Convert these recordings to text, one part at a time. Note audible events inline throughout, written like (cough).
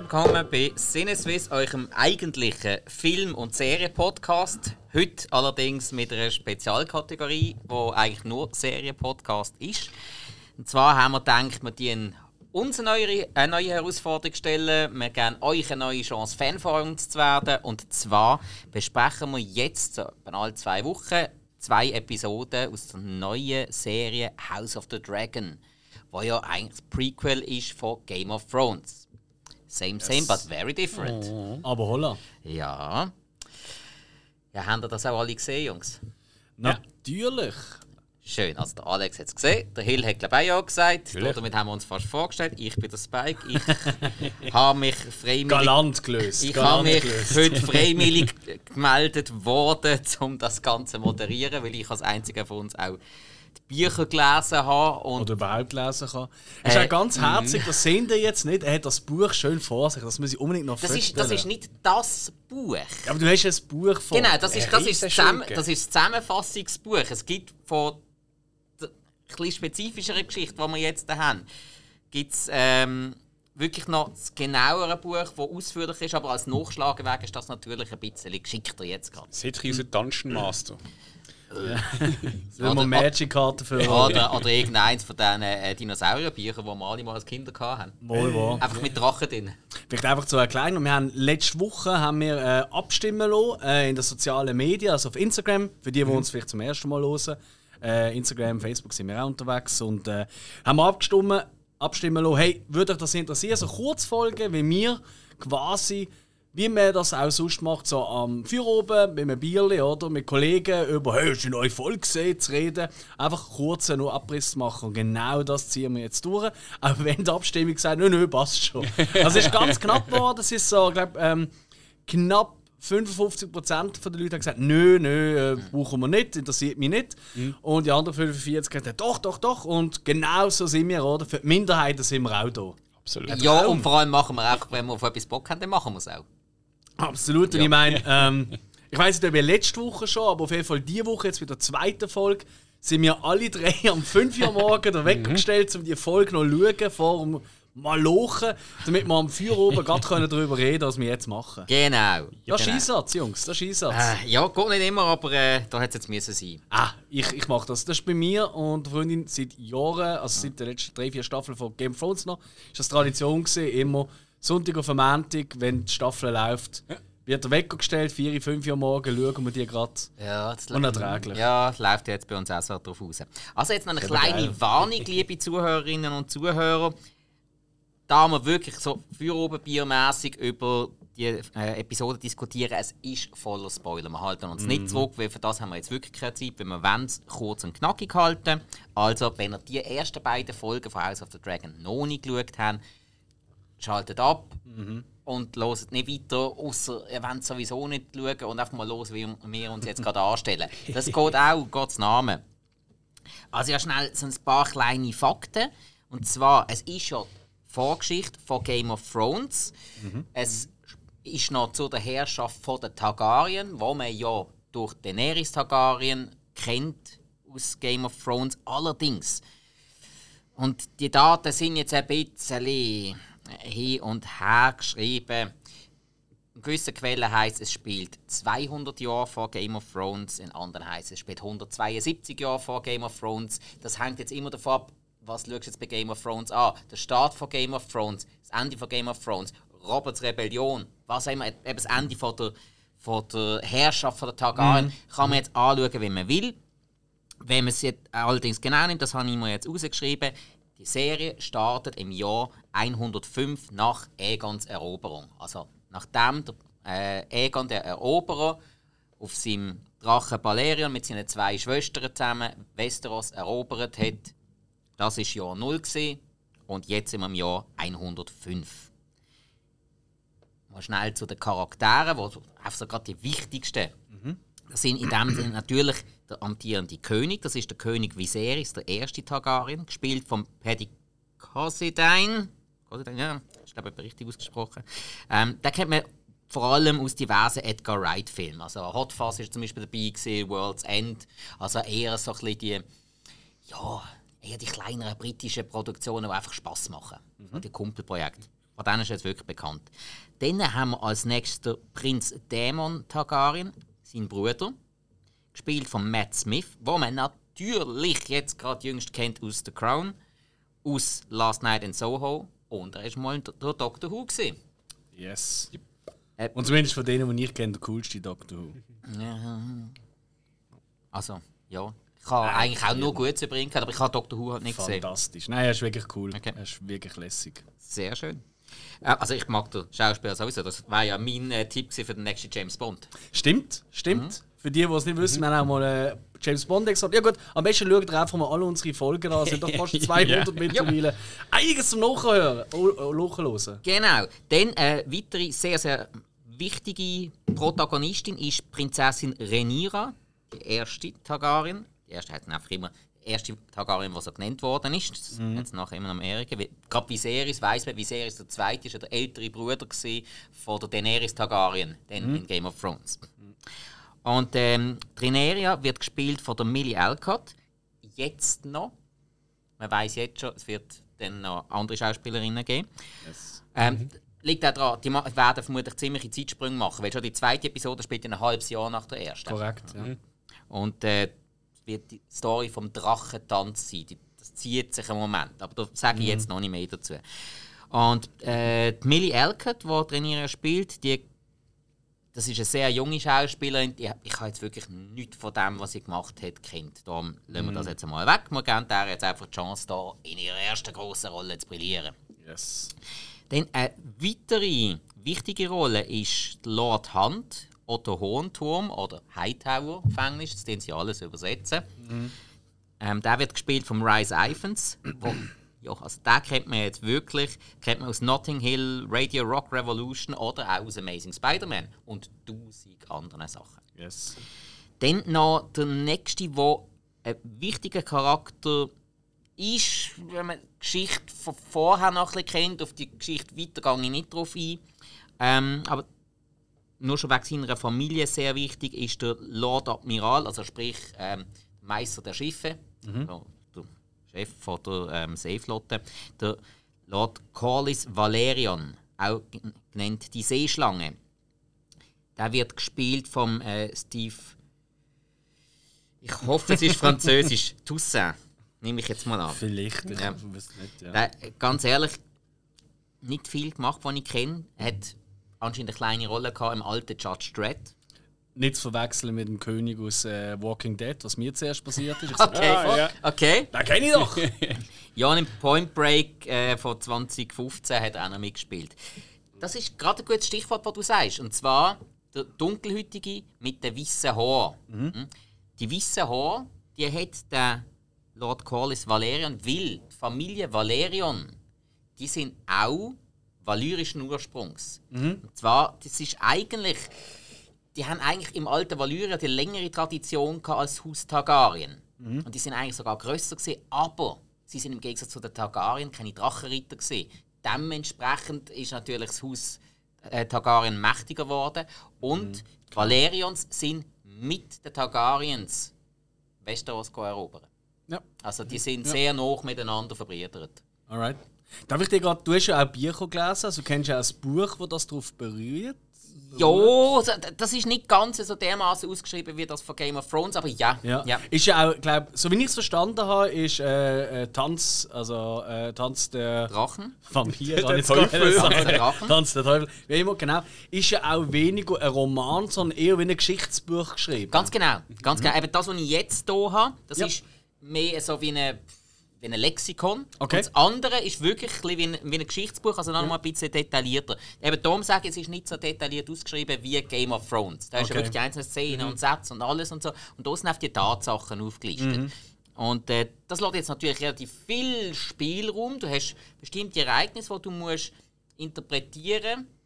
Willkommen bei Sinneswiss, eurem eigentlichen Film- und Serien-Podcast. Heute allerdings mit einer Spezialkategorie, die eigentlich nur Serien-Podcast ist. Und zwar haben wir gedacht, wir die uns eine neue, eine neue Herausforderung stellen. Wir geben euch eine neue Chance, Fan von uns zu werden. Und zwar besprechen wir jetzt, so alle zwei Wochen, zwei Episoden aus der neuen Serie House of the Dragon, wo ja eigentlich das Prequel ist von Game of Thrones. Same, yes. same, but very different. Oh. Aber holla. Ja. Ja, haben ihr das auch alle gesehen, Jungs? Natürlich. Schön, also der Alex hat es gesehen, der Hill hat glaube ich auch gesagt. Damit haben wir uns fast vorgestellt. Ich bin der Spike. Ich (laughs) habe mich freiwillig. Galant gelöst. Ich habe mich gelöst. heute (laughs) freiwillig gemeldet worden, um das Ganze zu moderieren, weil ich als einziger von uns auch Bücher gelesen habe. Und Oder überhaupt lesen kann. Das ist äh, auch ganz mhm. herzig, das sehen ihr jetzt nicht. Er hat das Buch schön vor sich, das muss ich unbedingt noch das ist, das ist nicht das Buch. Aber du hast ein Buch vor Genau, das ist, das ist, zusammen, das, ist das Zusammenfassungsbuch. Es gibt von etwas spezifischere Geschichte, die wir jetzt haben, gibt es ähm, wirklich noch das genauere Buch, das ausführlich ist, aber als Nachschlagewerk ist das natürlich ein bisschen geschickter jetzt gerade. Seht ihr unser Dungeon Master? (laughs) Ja. oder Magic-Karten für oder, oder irgendeins von diesen äh, Dinosaurierbüchern, die wir alle mal als Kinder hatten. Mal war. Einfach mit Drachen drin. Vielleicht einfach zu erklären. Wir haben letzte Woche haben wir äh, abstimmen lassen äh, in den sozialen Medien, also auf Instagram, für die, die mhm. uns vielleicht zum ersten Mal hören. Äh, Instagram, Facebook sind wir auch unterwegs und äh, haben wir abgestimmt, abstimmen lassen, hey, würde euch das interessieren, so Kurzfolgen, wie wir quasi wie man das auch sonst macht, so am Feuer oben mit einem Bierli oder mit Kollegen über «Hey, hast du neue Folge gesehen?» zu reden. Einfach kurz nur Abriss machen und genau das ziehen wir jetzt durch. Aber wenn die Abstimmung sagt «Nö, nö, passt schon». Also es ist ganz knapp geworden, es ist so, glaube ähm, knapp 55% der Leute haben gesagt, nö, nö, äh, brauchen wir nicht, interessiert mich nicht. Mhm. Und die anderen 45 haben gesagt, doch, doch, doch. Und genau so sind wir, oder? Für die Minderheiten sind wir auch da. Absolut. Ja, und vor allem machen wir auch, wenn wir auf etwas Bock haben, dann machen wir es auch. Absolut. Und ja. ich meine, (laughs) ähm, ich weiß nicht, ob wir letzte Woche schon, aber auf jeden Fall diese Woche, jetzt mit der zweiten Folge, sind wir alle drei (laughs) am 5 Uhr morgen (laughs) da weggestellt, um die Folge noch zu schauen, vor dem Malochen, damit wir am Feuer oben gerade darüber reden was wir jetzt machen. Genau. Das ist genau. Einsatz, Jungs, das ist Einsatz. Äh, ja, geht nicht immer, aber äh, da hätte es jetzt müssen sein. Ah, ich, ich mache das. Das ist bei mir und der Freundin seit Jahren, also seit den letzten drei, vier Staffeln von Game of Thrones noch, ist das Tradition gewesen, immer Sonntag auf Montag, wenn die Staffel läuft. Ja wird der Wecker gestellt, 4, 5 Uhr morgen, schauen wir die gerade. Ja, das unerträglich. Ja, das läuft jetzt bei uns auch so drauf raus. Also jetzt noch eine kleine Warnung, liebe Zuhörerinnen und Zuhörer da wir wirklich so Feuerobenbiermäßig über die äh, Episode diskutieren, es ist voller Spoiler. Wir halten uns mhm. nicht zurück, weil für das haben wir jetzt wirklich keine Zeit, wenn wir wollen kurz und knackig halten. Also, wenn ihr die ersten beiden Folgen von House of the Dragon noch nicht geschaut habt, schaltet ab mhm. und loset nicht weiter, außer ihr wollt sowieso nicht schauen und einfach mal los, wie wir uns jetzt gerade anstellen. Das (laughs) geht auch, Gottes Namen. Also ja, schnell so ein paar kleine Fakten. Und zwar, es ist ja Vorgeschichte von Game of Thrones. Mhm. Es ist noch zu der Herrschaft von der Targaryen, wo man ja durch Daenerys Targaryen kennt aus Game of Thrones. Allerdings und die Daten sind jetzt ein bisschen hin und her geschrieben. In gewissen Quellen heißt es spielt 200 Jahre vor Game of Thrones, in anderen heißt es spielt 172 Jahre vor Game of Thrones. Das hängt jetzt immer davon ab, was schaust du jetzt bei Game of Thrones an? Der Start von Game of Thrones, das Ende von Game of Thrones, Roberts Rebellion, was auch immer, eben das Ende von der, von der Herrschaft von der Targaryen, mhm. kann man jetzt anschauen, wie man will. Wenn man es jetzt allerdings genau nimmt, das habe ich mir jetzt rausgeschrieben, die Serie startet im Jahr 105 nach Aegons Eroberung. Also nachdem der äh, Aegon der Eroberer auf seinem Drachen Balerion mit seinen zwei Schwestern zusammen Westeros erobert hat, das war Jahr 0 gewesen, und jetzt sind wir im Jahr 105. Mal schnell zu den Charakteren, die einfach gerade die wichtigsten. Das sind in dem Sinne natürlich der amtierende König, das ist der König Viserys, der erste Targaryen, gespielt von Paddy Considine. Considine, ja, ich glaube, ich richtig ausgesprochen. Ähm, den kennt man vor allem aus diversen Edgar Wright-Filmen. Also Hot Fuzz war zum Beispiel dabei, gewesen, World's End. Also eher so ein bisschen die, ja, eher die kleineren britischen Produktionen, die einfach Spass machen. Mhm. Die Kumpelprojekte. Von denen ist jetzt wirklich bekannt. Dann haben wir als nächster Prinz Daemon Targaryen, sein Bruder, gespielt von Matt Smith, wo man natürlich jetzt gerade jüngst kennt aus The Crown, aus Last Night in Soho und er war mal der Doctor Who. Gewesen. Yes. Äh, und zumindest von denen, die ich kenne, der coolste Doctor Who. Also, ja. Ich habe eigentlich auch nur Gutes übrigens, aber ich habe Doctor Who halt nicht gesehen. Fantastisch. Nein, er ist wirklich cool. Okay. Er ist wirklich lässig. Sehr schön. Äh, also ich mag den Schauspieler sowieso. Das war ja mein äh, Tipp für den nächsten James Bond. Stimmt, stimmt. Mhm. Für die, die es nicht wissen, mhm. wir haben auch mal äh, James Bond gesagt. Ja gut, am besten schaut ihr einfach mal alle unsere Folgen an. Es sind doch (laughs) fast 200 ja. mittlerweile. Einiges zum Nachhören, nachhören. Genau. Dann äh, weitere sehr, sehr wichtige Protagonistin ist Prinzessin Renira, die erste Targaryen. Die erste hat einfach immer erste Targaryen, die so genannt worden ist. Mhm. Jetzt nachher immer in Amerika. Gerade Viserys weiss man, Viserys der zweite ist der ältere Bruder von der Daenerys Targaryen, mhm. in Game of Thrones. Mhm. Und ähm, Trineria wird gespielt von der Millie Alcott. Jetzt noch. Man weiß jetzt schon, es wird dann noch andere Schauspielerinnen geben. Yes. Ähm, mhm. Liegt auch daran, die werden vermutlich ziemliche Zeitsprünge machen, weil schon die zweite Episode spielt ein halbes Jahr nach der ersten. Korrekt, ja. Und äh, wird die Story vom Drachentanz sein. Das zieht sich im Moment, aber da sage ich mhm. jetzt noch nicht mehr dazu. Und äh, die Millie Elkert, die Trainiere spielt, die, das ist eine sehr junge Schauspielerin. Die, ich habe jetzt wirklich nichts von dem, was sie gemacht hat, kennt. Darum lassen wir das mhm. jetzt einmal weg. Wir geben der jetzt einfach die Chance, da in ihrer ersten großen Rolle zu brillieren. Yes. Dann eine weitere wichtige Rolle ist Lord Hunt, Otto Hohenturm oder Hightower Englisch, das den sie alles übersetzen. Mhm. Ähm, der wird gespielt von Rice Iphans. Wo, ja, also den kennt man jetzt wirklich, kennt man aus Notting Hill, Radio Rock Revolution oder auch aus Amazing Spider-Man und tausend anderen Sachen. Yes. Dann noch der nächste, der ein wichtiger Charakter ist, wenn man die Geschichte von vorher noch ein bisschen kennt, auf die Geschichte weiter gehe ich nicht drauf ein. Ähm, aber nur schon wegen seiner Familie sehr wichtig ist der Lord Admiral, also sprich ähm, Meister der Schiffe, mhm. der Chef von der ähm, Seeflotte, der Lord Corlys Valerian, auch genannt die Seeschlange. Der wird gespielt vom äh, Steve. Ich hoffe, es ist (laughs) Französisch. Toussaint, nehme ich jetzt mal an. Vielleicht, ich ja. weiß nicht. Ja. Der, ganz ehrlich, nicht viel gemacht, was ich kenne. Er hat anscheinend eine kleine Rolle gehabt im alten Judge Dredd. Nicht zu verwechseln mit dem König aus äh, Walking Dead, was mir zuerst passiert ist. (laughs) okay, ah, ja. okay. Den kenne ich doch! (laughs) ja, im Point Break äh, von 2015 hat er auch noch mitgespielt. Das ist gerade ein gutes Stichwort, was du sagst. Und zwar der Dunkelhütige mit den weißen Haaren. Mhm. Hm? Die weißen Haare, die hat der Lord Corlys Valerian, weil die Familie Valerian, die sind auch valyrischen Ursprungs. Mhm. Und zwar, das ist eigentlich, die haben eigentlich im alten Valyria die längere Tradition als Haus Targaryen. Mhm. Und die sind eigentlich sogar grösser gewesen, aber sie sind im Gegensatz zu den Targaryen keine Drachenritter gewesen. Dementsprechend ist natürlich das Haus äh, Targaryen mächtiger geworden und mhm. die Valerians sind mit den Targaryens Westeros erobern. Ja. Also die sind ja. sehr nah miteinander verbrüdert. Alright. Darf ich dir gerade, du hast ja auch Bücher gelesen, also kennst du auch ein Buch, das das darauf berührt? Ja, das ist nicht ganz so dermaßen ausgeschrieben wie das von Game of Thrones, aber ja. ja. ja. Ist ja auch, glaub, so wie ich es verstanden habe, ist äh, äh, Tanz, also äh, Tanz der Drachen, Vampir, der Teufel, Tanz der Drachen, Tanz der Teufel, wie immer genau, ist ja auch weniger ein Roman, sondern eher wie ein Geschichtsbuch geschrieben. Ganz genau, ganz genau. Eben das, was ich jetzt hier habe, das ja. ist mehr so wie eine wie ein Lexikon. Okay. Und das andere ist wirklich ein wie, ein, wie ein Geschichtsbuch, also noch ja. mal ein bisschen detaillierter. Eben darum sage ich, es ist nicht so detailliert ausgeschrieben wie Game of Thrones. Da okay. ist ja wirklich die einzelnen Szenen mhm. und Sätze und alles und so. Und da sind einfach die Tatsachen aufgelistet. Mhm. Und äh, das lässt jetzt natürlich relativ viel Spielraum. Du hast bestimmte Ereignisse, die du musst interpretieren musst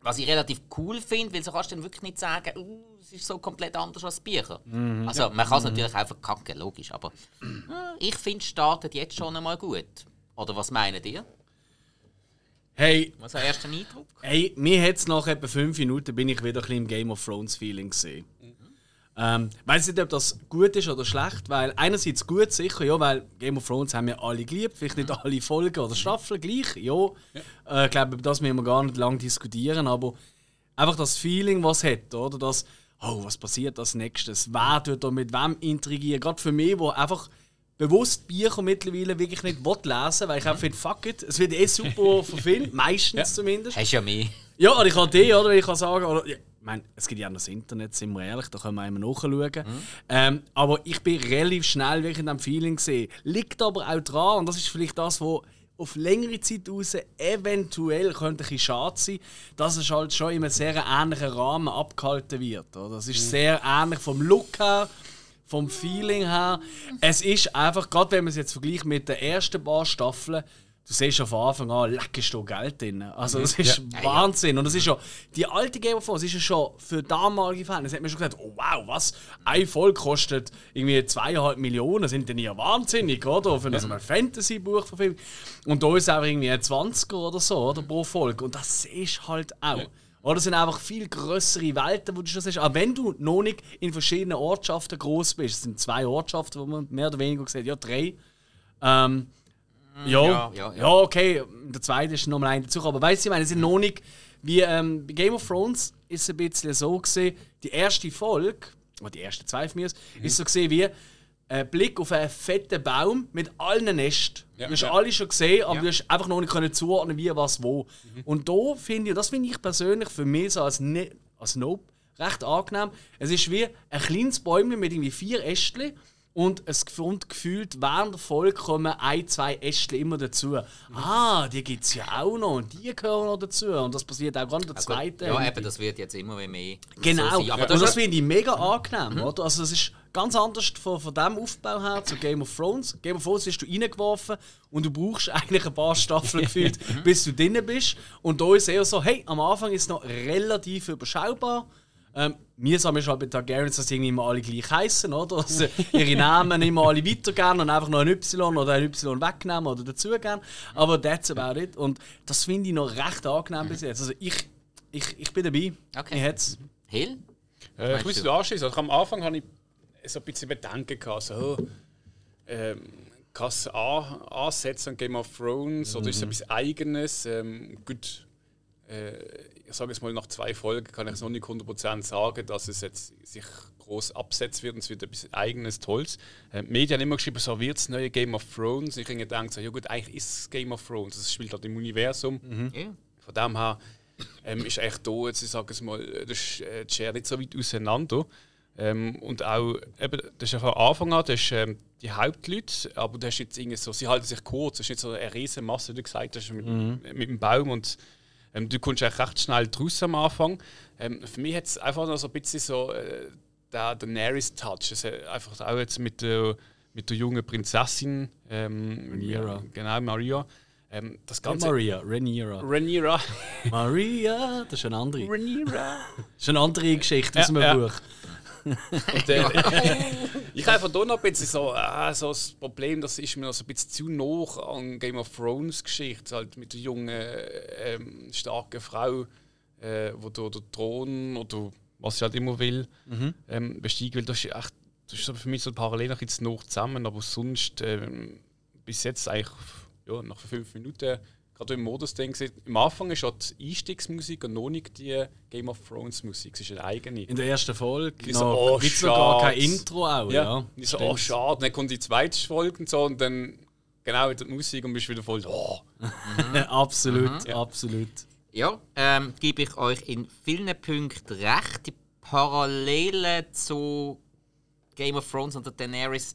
was ich relativ cool finde, weil so kannst du dann wirklich nicht sagen, uh, es ist so komplett anders als Bücher. Mhm. Also man kann es mhm. natürlich auch verkacken, logisch, aber äh, ich finde, es startet jetzt schon einmal gut. Oder was meinen ihr? Hey, was ist der erste Eindruck? Hey, mir hat es nach etwa fünf Minuten bin ich wieder ein bisschen im Game of Thrones Feeling gesehen. Mhm. Ähm, weiß nicht, ob das gut ist oder schlecht, weil einerseits gut sicher, ja, weil Game of Thrones haben wir alle geliebt, vielleicht nicht alle Folgen oder Staffeln gleich, ja. ja. Äh, ich glaube, über das müssen wir gar nicht lange diskutieren, aber einfach das Feeling, was es hat, oder? Das, oh, was passiert als nächstes? Wer tut da mit wem intrigieren? Gerade für mich, wo einfach bewusst Bücher mittlerweile wirklich nicht lesen weil ich einfach finde, fuck it, es wird eh super (laughs) verfilmt, meistens ja. zumindest. Hast ja mehr. Ja, oder ich kann die, oder ich kann sagen, oder, ich meine, es gibt ja noch das Internet, sind wir ehrlich, da können wir immer nachschauen. Mhm. Ähm, aber ich bin relativ schnell wirklich in diesem Feeling gesehen. Liegt aber auch dran, und das ist vielleicht das, was auf längere Zeit raus eventuell könnte ein schade sein, dass es halt schon in einem sehr ähnlichen Rahmen abgehalten wird. Oder? Das ist mhm. sehr ähnlich vom Look her, vom Feeling her. Es ist einfach, gerade wenn man es jetzt vergleicht mit den ersten paar Staffeln, du siehst von Anfang an, leckst du Geld drin. Also das ist ja. Wahnsinn. Und das ist ja, die alte Game of Thrones ist ja schon für damalige Fans, hat man schon gesagt, oh wow, was, ein Volk kostet irgendwie zweieinhalb Millionen, sind denn ja wahnsinnig, oder? Für ja. ein Fantasy-Buch verfilmt. Und da ist es einfach irgendwie ein 20er oder so, oder, pro Volk. Und das ist halt auch. Ja. Oder es sind einfach viel größere Welten, wo du schon siehst. Aber wenn du noch nicht in verschiedenen Ortschaften groß bist, es sind zwei Ortschaften, wo man mehr oder weniger gesagt ja, drei. Ähm, ja, ja, ja, ja. okay, der zweite ist nochmal ein dazu. Aber weißt du, ich meine, es sind noch nicht. Wie ähm, bei Game of Thrones ist es ein bisschen so gesehen, die erste Folge, oder die ersten zwei von mir, mhm. ist so gesehen wie ein Blick auf einen fetten Baum mit allen Nesten. Ja, du hast ja. alle schon gesehen, aber ja. du hast einfach noch nicht können zuordnen, wie, was, wo. Mhm. Und da finde ich, das finde ich persönlich für mich so als, ne als Nope recht angenehm. Es ist wie ein kleines Bäumchen mit irgendwie vier Ästchen und es kommt gefühlt während der Folge kommen ein, zwei Ästchen immer dazu. Ah, die gibt es ja auch noch und die gehören noch dazu. Und das passiert auch gerade in der ja, zweiten. Ja, eben, das wird jetzt immer mehr. Genau, so aber das, das finde ich mega angenehm. Mhm. Oder? Also, es ist ganz anders von, von dem Aufbau her zu Game of Thrones. Game of Thrones wirst du reingeworfen und du brauchst (laughs) eigentlich ein paar Staffeln gefühlt, (laughs) bis du drin bist. Und da ist eher so, hey, am Anfang ist es noch relativ überschaubar. Ähm, mühsam ist halt bei Targaryens, dass sie irgendwie immer alle gleich heißen, oder? Also ihre Namen immer alle weitergeben und einfach noch ein Y oder ein Y wegnehmen oder dazugeben. Aber that's about it. Und das finde ich noch recht angenehm bis jetzt. Also ich, ich, ich bin dabei. Okay. Ich hätte Hill? Äh, ich muss da anschließen. Also am Anfang hatte ich so ein bisschen Bedenken gehabt. So, ähm, kann es ansetzen an Game of Thrones mhm. oder ist es etwas Eigenes? Ähm, gut, ich sage jetzt mal, nach zwei Folgen kann ich es noch nicht 100% sagen, dass es jetzt sich groß absetzt wird und es wird etwas eigenes, Tolles. Äh, Medien haben immer geschrieben, so wird es neue Game of Thrones. Ich habe gedacht, so, ja gut, eigentlich ist es Game of Thrones, es spielt halt im Universum. Mhm. Yeah. Von dem her ähm, ist echt da, jetzt, ich sage es mal, das äh, die Schere nicht so weit auseinander. Ähm, und auch, eben, das ist ja von Anfang an, das ist, ähm, die Hauptleute, aber das ist jetzt irgendwie so, sie halten sich kurz, das ist nicht so eine riesige Masse, wie du gesagt hast, mit, mhm. mit dem Baum und ähm, du kommst eigentlich recht schnell draus am Anfang. Ähm, für mich hat es einfach noch so ein bisschen so äh, der Daenerys-Touch. einfach auch jetzt mit der, mit der jungen Prinzessin. Ähm, Rhaenyra. Genau, Maria. Ähm, das Ganze. Maria, Rhaenyra. Rhaenyra. Maria, das ist eine andere. Rhaenyra. das ist eine andere Geschichte aus ja, einem ja. Buch. Äh, (laughs) ich habe einfach da noch ein bisschen so, äh, so das Problem, das ist mir noch so ein bisschen zu nah an Game of Thrones Geschichte, halt mit der jungen, ähm, starken Frau, äh, wo der Thron oder was sie halt immer will, mhm. ähm, besteigen will. Das ist echt, das ist für mich so parallel noch jetzt noch zusammen, aber sonst ähm, bis jetzt eigentlich ja, nach fünf Minuten gerade im Modus denke, am Anfang ist die Einstiegsmusik und noch nicht die Game of Thrones Musik. Es ist eine eigene. In der ersten Folge genau, so, oh, gibt sogar kein Intro auch. Ja. ja. so, oh schade. Dann kommt die zweite Folge und so und dann genau mit der Musik und bist wieder voll. Oh. (laughs) Mhm. absolut, mhm. absolut. Ja, ähm, gebe ich euch in vielen Punkten recht. Die Parallelen zu Game of Thrones und der Daenerys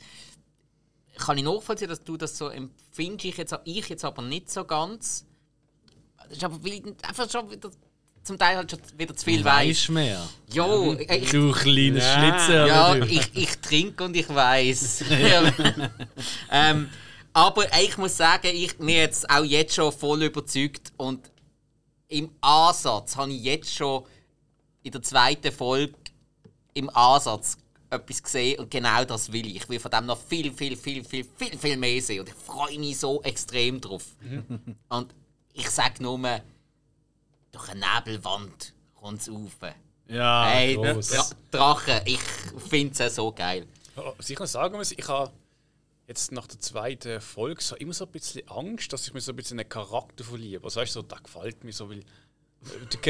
kann ich nachvollziehen, dass du das so empfindest. Ich jetzt, ich jetzt aber nicht so ganz. Das ist aber einfach schon wieder zum Teil halt schon wieder zu viel weiß. mehr. Jo, ich, du kleiner ja, Schlitzer. Ja, ich, ich trinke und ich weiß. (laughs) ähm, aber ich muss sagen, ich bin jetzt auch jetzt schon voll überzeugt und im Ansatz habe ich jetzt schon in der zweiten Folge im Ansatz etwas gesehen und genau das will ich. Ich will von dem noch viel, viel, viel, viel, viel, viel mehr sehen und ich freue mich so extrem drauf. (laughs) und ich sage nur, durch eine Nebelwand kommt es rauf. Ja, Hey. Dra Drachen, ich finde es so geil. Was ich noch sagen muss, ich habe jetzt nach der zweiten Folge so immer so ein bisschen Angst, dass ich mir so ein bisschen in einen Charakter verliebe. Also weißt du, so, der gefällt mir so, weil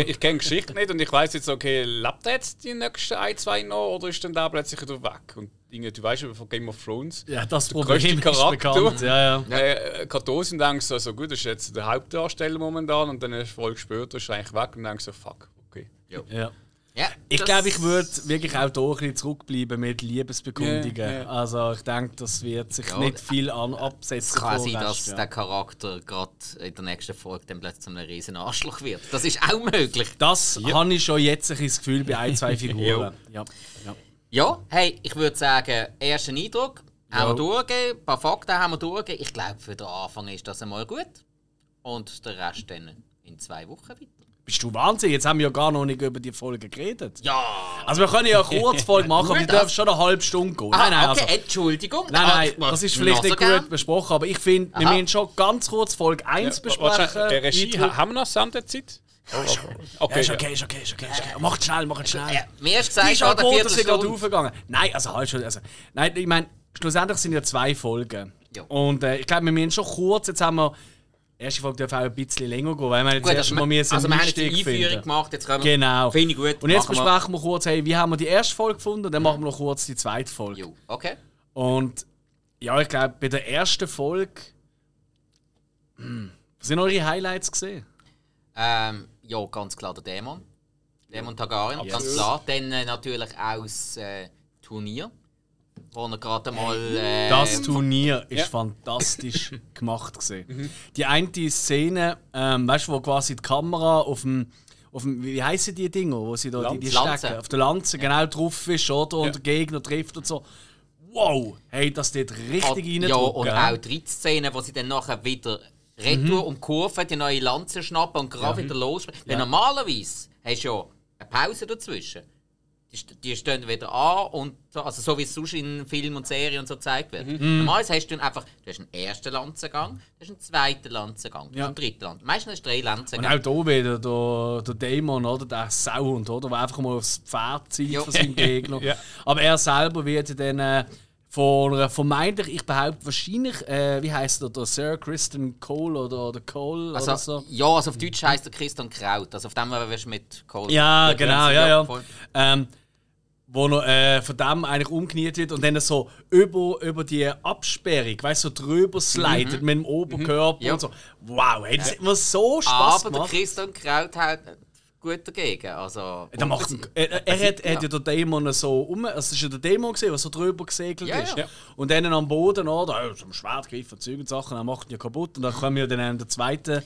ich kenne die Geschichte nicht und ich weiß jetzt, okay, lebt er jetzt die nächsten ein, zwei noch oder ist dann der plötzlich wieder weg? Und irgendwie, du weißt ja von Game of Thrones, Ja, das Problem ist Charakter. bekannt. Ja, ja. äh, Kartosin denkst so, so gut, das ist jetzt der Hauptdarsteller momentan und dann eine Folge später ist er eigentlich weg und denkst so, fuck, okay. ja. Ja, Ich das- glaube, ich würde wirklich auch hier ein bisschen zurückbleiben mit Liebesbekundungen. Ja, ja. Also ich denke, das wird sich Ja, nicht viel an absetzen. Es kann sein, dass ja. der Charakter gerade in der nächsten Folge dann plötzlich zu einem riesen Arschloch wird. Das ist auch möglich. Das habe ich schon jetzt ein das Gefühl bei ein, zwei (laughs) Figuren. ja. Ja. Ja, hey, ich würde sagen, ersten Eindruck haben wir durchgegeben, ein paar Fakten haben wir durchgegeben. Ich glaube, für den Anfang ist das einmal gut. Und der Rest dann in zwei Wochen weiter. Bist du Wahnsinn? Jetzt haben wir ja gar noch nicht über die Folge geredet. Ja! Also wir können ja eine Kurzfolge (laughs) machen, aber die Gut, dürfen also- schon eine halbe Stunde gehen. Ah, nein, nein, okay, also, Entschuldigung. nein, Ah, nein, das ist vielleicht nicht so gern. gut besprochen, aber ich finde, wir müssen schon ganz kurz Folge 1 besprechen. Äh, Regie, haben wir noch Sendezeit? Ja, Okay, ist ja. okay, ist okay, ist okay. Ist okay. Macht schnell, macht schnell. Ja, mir gesagt, ist ah, ja der vierte sie gerade aufgegangen. Nein, also halt schon. Also, nein, ich meine, schlussendlich sind ja zwei Folgen. Ja. Und äh, ich glaube, wir müssen schon kurz, jetzt haben wir. Die erste Folge darf auch ein bisschen länger gehen, weil wir jetzt Gut, erst also, mal müssen also wir haben jetzt die Einführung finden. gemacht, jetzt können wir... Genau. Finde ich gut. Und jetzt machen wir. besprechen wir kurz, hey, wie haben wir die erste Folge gefunden und dann machen wir noch kurz die zweite Folge. Jo, okay. Und ja, ich glaube, bei der ersten Folge. Hm, was sind eure Highlights gesehen? Ähm, ja, ganz klar der Dämon. Dämon Targaryen, ganz klar. Dann äh, natürlich auch das äh, Turnier, wo er gerade mal... Äh, Das Turnier ist Ja. fantastisch (laughs) gemacht gesehen. Die eine Szene, ähm, weißt du, wo quasi die Kamera auf dem, auf dem wie heißen die Dinger, wo sie da die, die Lanze. stecken, auf der Lanze genau drauf ist, oder und Ja. der Gegner trifft und so. Wow, hey, das dort richtig rein. Ja, und auch die Szene, wo sie dann nachher wieder retour um die Kurve, die neue Lanze schnappen und gerade wieder los. Denn normalerweise hast du ja eine Pause dazwischen. Die, st- die stehen wieder an und so, also so wie es sonst in Filmen und Serien und so gezeigt wird. Normalerweise hast du einfach, du hast einen ersten Lanzengang, du hast einen zweiten Lanzengang, du Ja. hast einen dritten Lanzengang. Meistens hast du drei Und Lanzengänge. auch hier wieder der, der Dämon, oder? Der Sound, oder? Der einfach mal aufs Pferd zieht Ja. von seinem Gegner. (laughs) Ja. Aber er selber wird dann äh, von einer vermeintlich, ich behaupte wahrscheinlich, äh, wie heißt er, der Sir Kristen Cole oder, oder Cole oder Also, so. Ja, also auf Deutsch heisst der Christian Kraut. Also auf dem wirst du mit Cole. Ja, genau, ja, ja. Ähm, wo er äh, von dem eigentlich umgekniet wird und dann so über, über die Absperrung, weißt du, so drüber slidet mit dem Oberkörper Mhm. Ja. und so. Wow, hey, das hat mir so Spaß Aber der gemacht. Christian Kraut hat gut dagegen. Also, Der macht, er, er, er hat, er hat ja den Dämon so um. Es ist ja der Dämon, der so drüber gesegelt Ja, ist. ja. Und dann am Boden, oder? Ja, so ein Schwert gegriffen, Zeug und Sachen, er macht ihn ja kaputt. Und dann kommen wir dann in der zweiten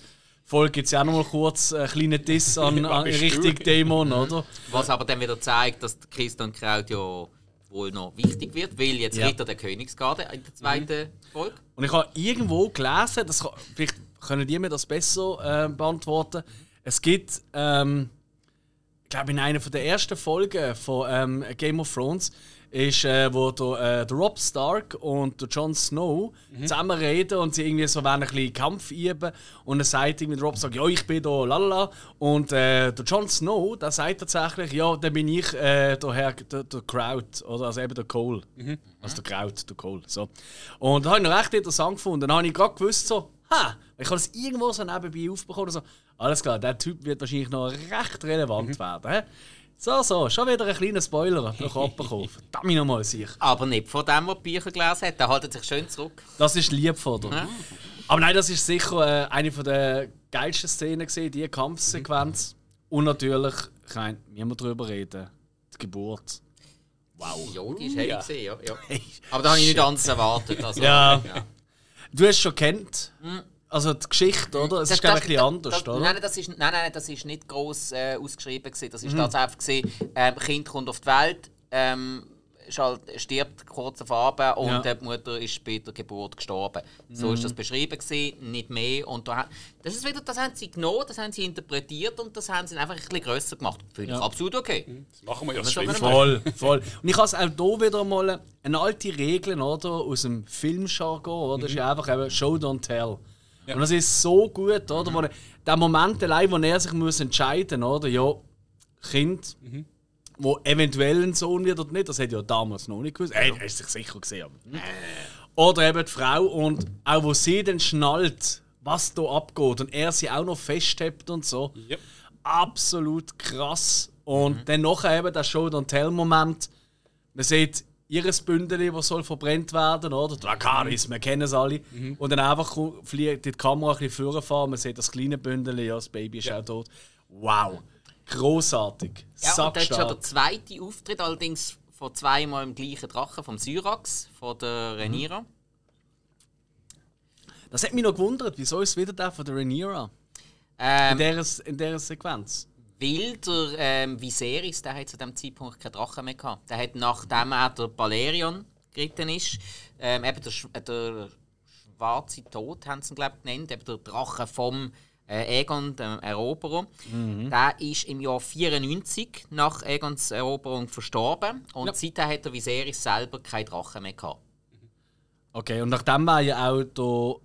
Folge gibt es ja auch noch mal kurz einen kleinen Diss an, (laughs) an du? Dämon, oder? Was aber dann wieder zeigt, dass Christian Kraut ja wohl noch wichtig wird, weil jetzt Ja. Ritter der Königsgarde in der zweiten Folge. Und ich habe irgendwo gelesen, das kann, vielleicht können die mir das besser äh, beantworten. Es gibt, ähm, ich glaube, in einer von der ersten Folgen von ähm, Game of Thrones ist, äh, wo der, äh, der Rob Stark und der Jon Snow zusammen reden und sie irgendwie so wollen ein bisschen Kampf üben. Und dann sagt irgendwie Rob Stark, ja, ich bin da, lalala. Und äh, der Jon Snow, der sagt tatsächlich, ja, dann bin ich äh, der Herr, der, der Kraut, oder also eben der Cole. Also der Kraut, der Cole. So. Und das habe ich noch recht interessant gefunden. Dann habe ich gerade gewusst, so, ha, ich habe das irgendwo so nebenbei aufbekommen. So, alles klar, der Typ wird wahrscheinlich noch recht relevant werden. He? So, so, schon wieder ein kleiner Spoiler noch (laughs) abbekommen. Verdammt nochmal sich. Aber nicht von dem, der die Bücher gelesen hat. Der haltet sich schön zurück. Das ist lieb von dir. Ja. Aber nein, das ist sicher äh, eine von der geilsten Szenen gesehen, die Kampfsequenz. Und natürlich, ich meine, müssen darüber reden. Die Geburt. Wow. Ja, die ist heavy Ja. gesehen, ja, ja. (laughs) Aber da habe ich nicht anders erwartet. Also, Ja. Du hast es schon kennt. Also die Geschichte, oder? Es ist ich ein bisschen anders, das, oder? Nein, nein, das ist, nein, nein, das ist nicht gross äh, ausgeschrieben. Gewesen. Das ist tatsächlich, gewesen, ähm, Kind kommt auf die Welt, ähm, ist halt, stirbt kurz auf Abend und Ja. äh, die Mutter ist bei der Geburt gestorben. So ist das beschrieben, gewesen, nicht mehr. Und da, das, ist wieder, das haben sie genommen, das haben sie interpretiert und das haben sie einfach ein bisschen grösser gemacht. Finde ich Ja. absolut okay. Das machen wir ja Das wir Voll, voll. Und ich habe es auch hier wieder mal eine alte Regel oder, aus dem Filmjargon, oder? Das ist ja einfach eben Show, don't tell. Und das ist so gut, oder? Wo er, der Moment allein, wo er sich muss entscheiden muss, oder? Ja, Kind wo eventuell ein Sohn wird oder nicht. Das hätte ja damals noch nicht gewusst. Er hat sich sicher gesehen. Aber. nicht. Oder eben die Frau und auch wo sie dann schnallt, was da abgeht und er sie auch noch festhebt und so. Yep. Absolut krass. Und dann nachher eben der Show-Don't-Tell-Moment. Man sieht ihres Bündel, das soll verbrennt werden, oder? Dracaris, wir kennen es alle. Und dann einfach fliegt die Kamera ein bisschen vorfahren, man sieht das kleine Bündel, ja, das Baby ist auch tot. Wow. Großartig. Ja, und das ist schon der zweite Auftritt, allerdings von zweimal im gleichen Drachen, vom Syrax, von der Renira. Das hat mich noch gewundert, wieso ist es wieder der von der Rhaenyra? In Ähm, dieser, in dieser Sequenz. Weil der ähm, Viserys, der hat zu dem Zeitpunkt keinen Drachen mehr gehabt. Der hat, nachdem er der Balerion geritten ist, ähm, eben der, äh, der schwarze Tod, haben sie ihn, glaube ich, genannt, eben der Drache vom äh, Aegon, dem Eroberer. Der ist im Jahr 94 nach Aegons Eroberung verstorben und Ja. seitdem hat der Viserys selber keinen Drachen mehr gehabt. Okay, und nachdem war ja auch der,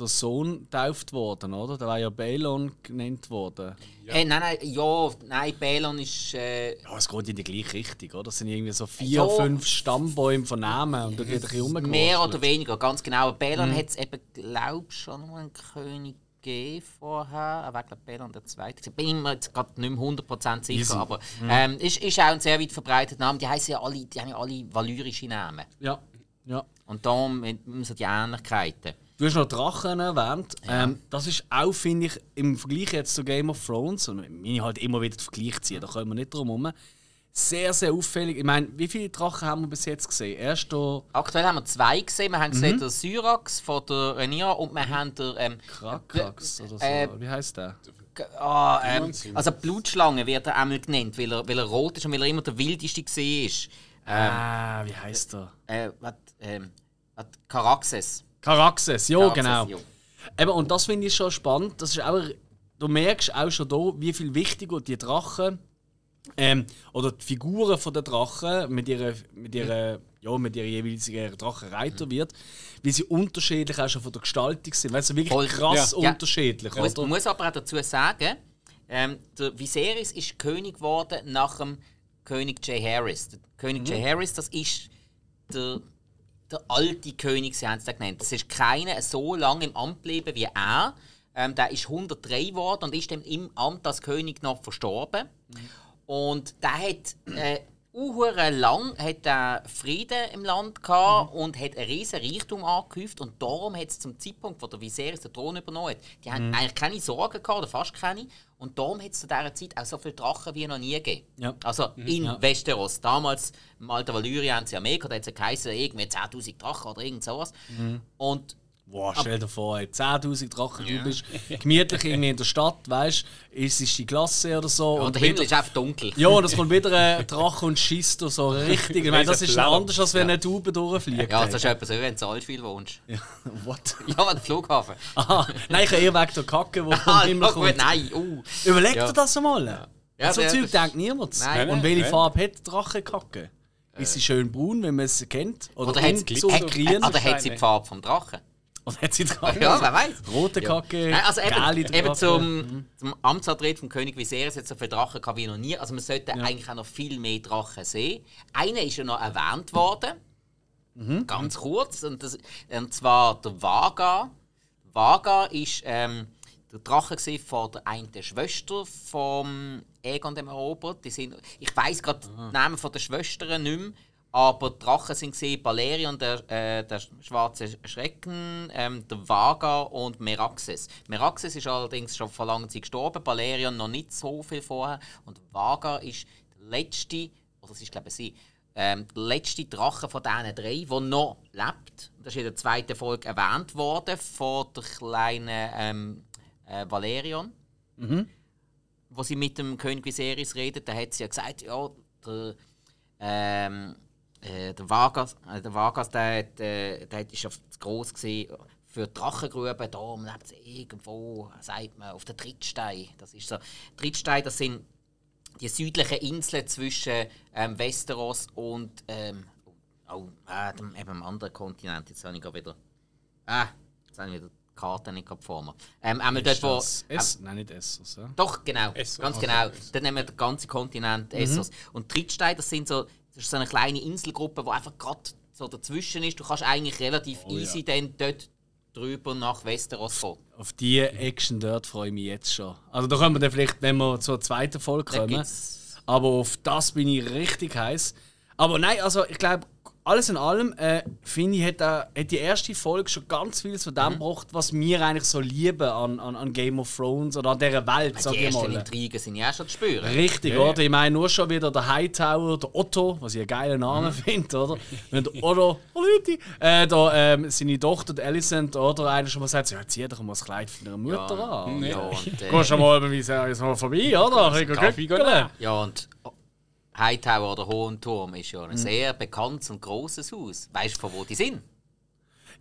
der Sohn getauft worden, oder? Der war ja Balon genannt worden. Äh, nein, nein, ja, nein, Balon ist. Äh, Ja, es geht in die gleiche Richtung, oder? Das sind irgendwie so vier, Ja. fünf Stammbäume von Namen und da wird ein bisschen rumgewurschtelt. mehr oder weniger, ganz genau. Balon hat es eben, glaube ich, schon mal einen König gegeben vorher. Aber ich glaube, Balon der Zweite. Ich bin mir jetzt gerade nicht mehr 100% sicher, Easy. aber ähm, ist, ist auch ein sehr weit verbreiteter Name. Die heißen ja alle, die haben ja alle valyrische Namen. Ja, ja. Und darum müssen die Ähnlichkeiten. Du hast noch Drachen erwähnt. Ähm, das ist auch, finde ich, im Vergleich jetzt zu Game of Thrones, und ich halt immer wieder den Vergleich ziehen, da kommen wir nicht drum herum, sehr, sehr auffällig. Ich meine, wie viele Drachen haben wir bis jetzt gesehen? Erst Aktuell haben wir zwei gesehen. Wir haben gesehen den Syrax von der Rhaenyra und wir haben den. Ähm, Krakax oder so. äh, wie heißt der? Ah, ähm, also Blutschlange wird er einmal genannt, weil er, weil er rot ist und weil er immer der wildeste gesehen ist. ah, wie heißt der? Äh, was, ähm, was, Caraxes. Caraxes, ja, Caraxes, genau. ja. Eben, und das finde ich schon spannend. Das ist auch, du merkst auch schon da, wie viel wichtiger die Drachen ähm, oder die Figuren von der Drachen mit ihrer, mit ihrer, ja, mit ihrer jeweiligen Drachenreiter wird, wie sie unterschiedlich auch schon von der Gestaltung sind. Weißt du, wirklich Voll. krass Ja. unterschiedlich. Oder? man muss aber auch dazu sagen, ähm, der Viserys ist König geworden nach dem König Jay Harris. Der König Jay Harris, das ist der, der alte König, sie haben es da genannt. Das ist keiner so lange im Amt geblieben wie er. Ähm, der ist 103 geworden und ist dann im Amt als König noch verstorben. Und der hat äh, unhure lang hat er Frieden im Land gehabt und hat einen riesen Reichtum angehäuft und darum hat es zum Zeitpunkt, wo der Viserys den Thron übernommen hat, die haben eigentlich keine Sorgen gehabt oder fast keine und darum hat es zu dieser Zeit auch so viele Drachen wie noch nie gegeben. Ja. Also in Westeros. Damals im alten Valyrien haben sie ja mehr gehabt, da hat es ja geheißen, irgendwie 10'000 Drachen oder irgend sowas. Und Boah, stell dir vor, ey, 10.000 Drachen, du bist gemütlich irgendwie in der Stadt, weißt du, es ist die Klasse oder so. und der Himmel ist einfach dunkel. Ja, und es kommt wieder ein Drache und schießt so (laughs) richtig. Ich meine, das ist anders, als wenn eine Taube durchfliegt. Ja, das ist etwas wenn du in Salzwil wohnst. Ja, (laughs) What? (laughs) Ja, an der Flughafen. Aha, nein, ich habe eher wegen der Kacke, die vom Ah, Himmel schau, kommt. nein, uh. Überleg Ja. dir das einmal. Ja, so Zeug denkt niemand. Nein, und welche. Farbe hat Drachenkacke? Ist sie schön braun, wenn man es kennt? Oder, Oder hat sie grün? Äh, Oder hat sie die Farbe vom Drachen? Oder hat sie Drachen? Ja, wer weiß. Rote Kacke, Nein, also eben, eben zum, zum Amtsantritt vom König Viserys hat es so viele Drachen gehabt wie noch nie. Also man sollte eigentlich auch noch viel mehr Drachen sehen. Einer ist ja noch erwähnt worden. Mhm. Ganz kurz. Und, das, und zwar der Vaga. Vaga ist ähm, der Drache von der einen Schwester vom Egon dem Eroberer. Die sind, ich weiß gerade die Namen von der Schwestern nicht mehr. Aber die Drachen sind gesehen, Balerion, der, äh, der schwarze Schrecken, ähm, der Vaga und Meraxes. Meraxes ist allerdings schon vor langer Zeit gestorben, Balerion noch nicht so viel vorher. Und Vaga ist der letzte, oder das ist glaube ich sie, ähm, der letzte Drache von diesen drei, der noch lebt. Das ist in der zweiten Folge erwähnt worden von der kleinen ähm, äh, Valerion wo sie mit dem König Viserys redet, da hat sie ja gesagt, ja, der, ähm, äh, der Vargas, äh, der, Vargas der, äh, der hat- ist ja zu gross gewesen für Drachengruben. Da lebt sie irgendwo, sagt man, auf der Trittstein. Das ist so. Trittstein, das sind die südlichen Inseln zwischen ähm, Westeros und ähm, oh, äh, dem, eben dem anderen Kontinent. Jetzt habe ich gerade wieder. Ah, jetzt habe ich wieder die Karte nicht vor mir. Ähm, einmal dort, wo. S? Nein, nicht Essos. Ja? Doch, genau. Essos. Ganz genau. Dann nehmen wir den ganzen Kontinent Essos. Und Trittstein, das sind so, das ist so eine kleine Inselgruppe, die einfach gerade so dazwischen ist. Du kannst eigentlich relativ easy dann dort drüber nach Westeros gehen. Auf die Action dort freue ich mich jetzt schon. Also da können wir dann vielleicht, wenn wir zur zweiten Folge kommen. Aber auf das bin ich richtig heiß. Aber nein, also ich glaube, alles in allem, äh, finde ich, hat, äh, hat die erste Folge schon ganz vieles von Mhm. dem gebracht, was wir eigentlich so lieben an, an, an Game of Thrones oder an dieser Welt, sag die ersten mal. Intrigen sind ja auch schon zu spüren. Richtig, Ja, oder? Ich meine, nur schon wieder der Hightower, der Otto, was ich einen geilen Namen Mhm. finde, oder? Wenn der Otto, hallo Leute, äh, da, ähm, seine Tochter, die Alicent, oder? Einer schon mal sagt, ja, zieh doch mal das Kleid von deiner Mutter an. Ja, und, äh, Gehst schon mal bei mir jetzt mal vorbei, oder? (laughs) Ich Kaffee gehen. ja, und Hightower oder Hohenturm ist Mhm. ja ein sehr bekanntes und grosses Haus. Weißt du, von wo die sind?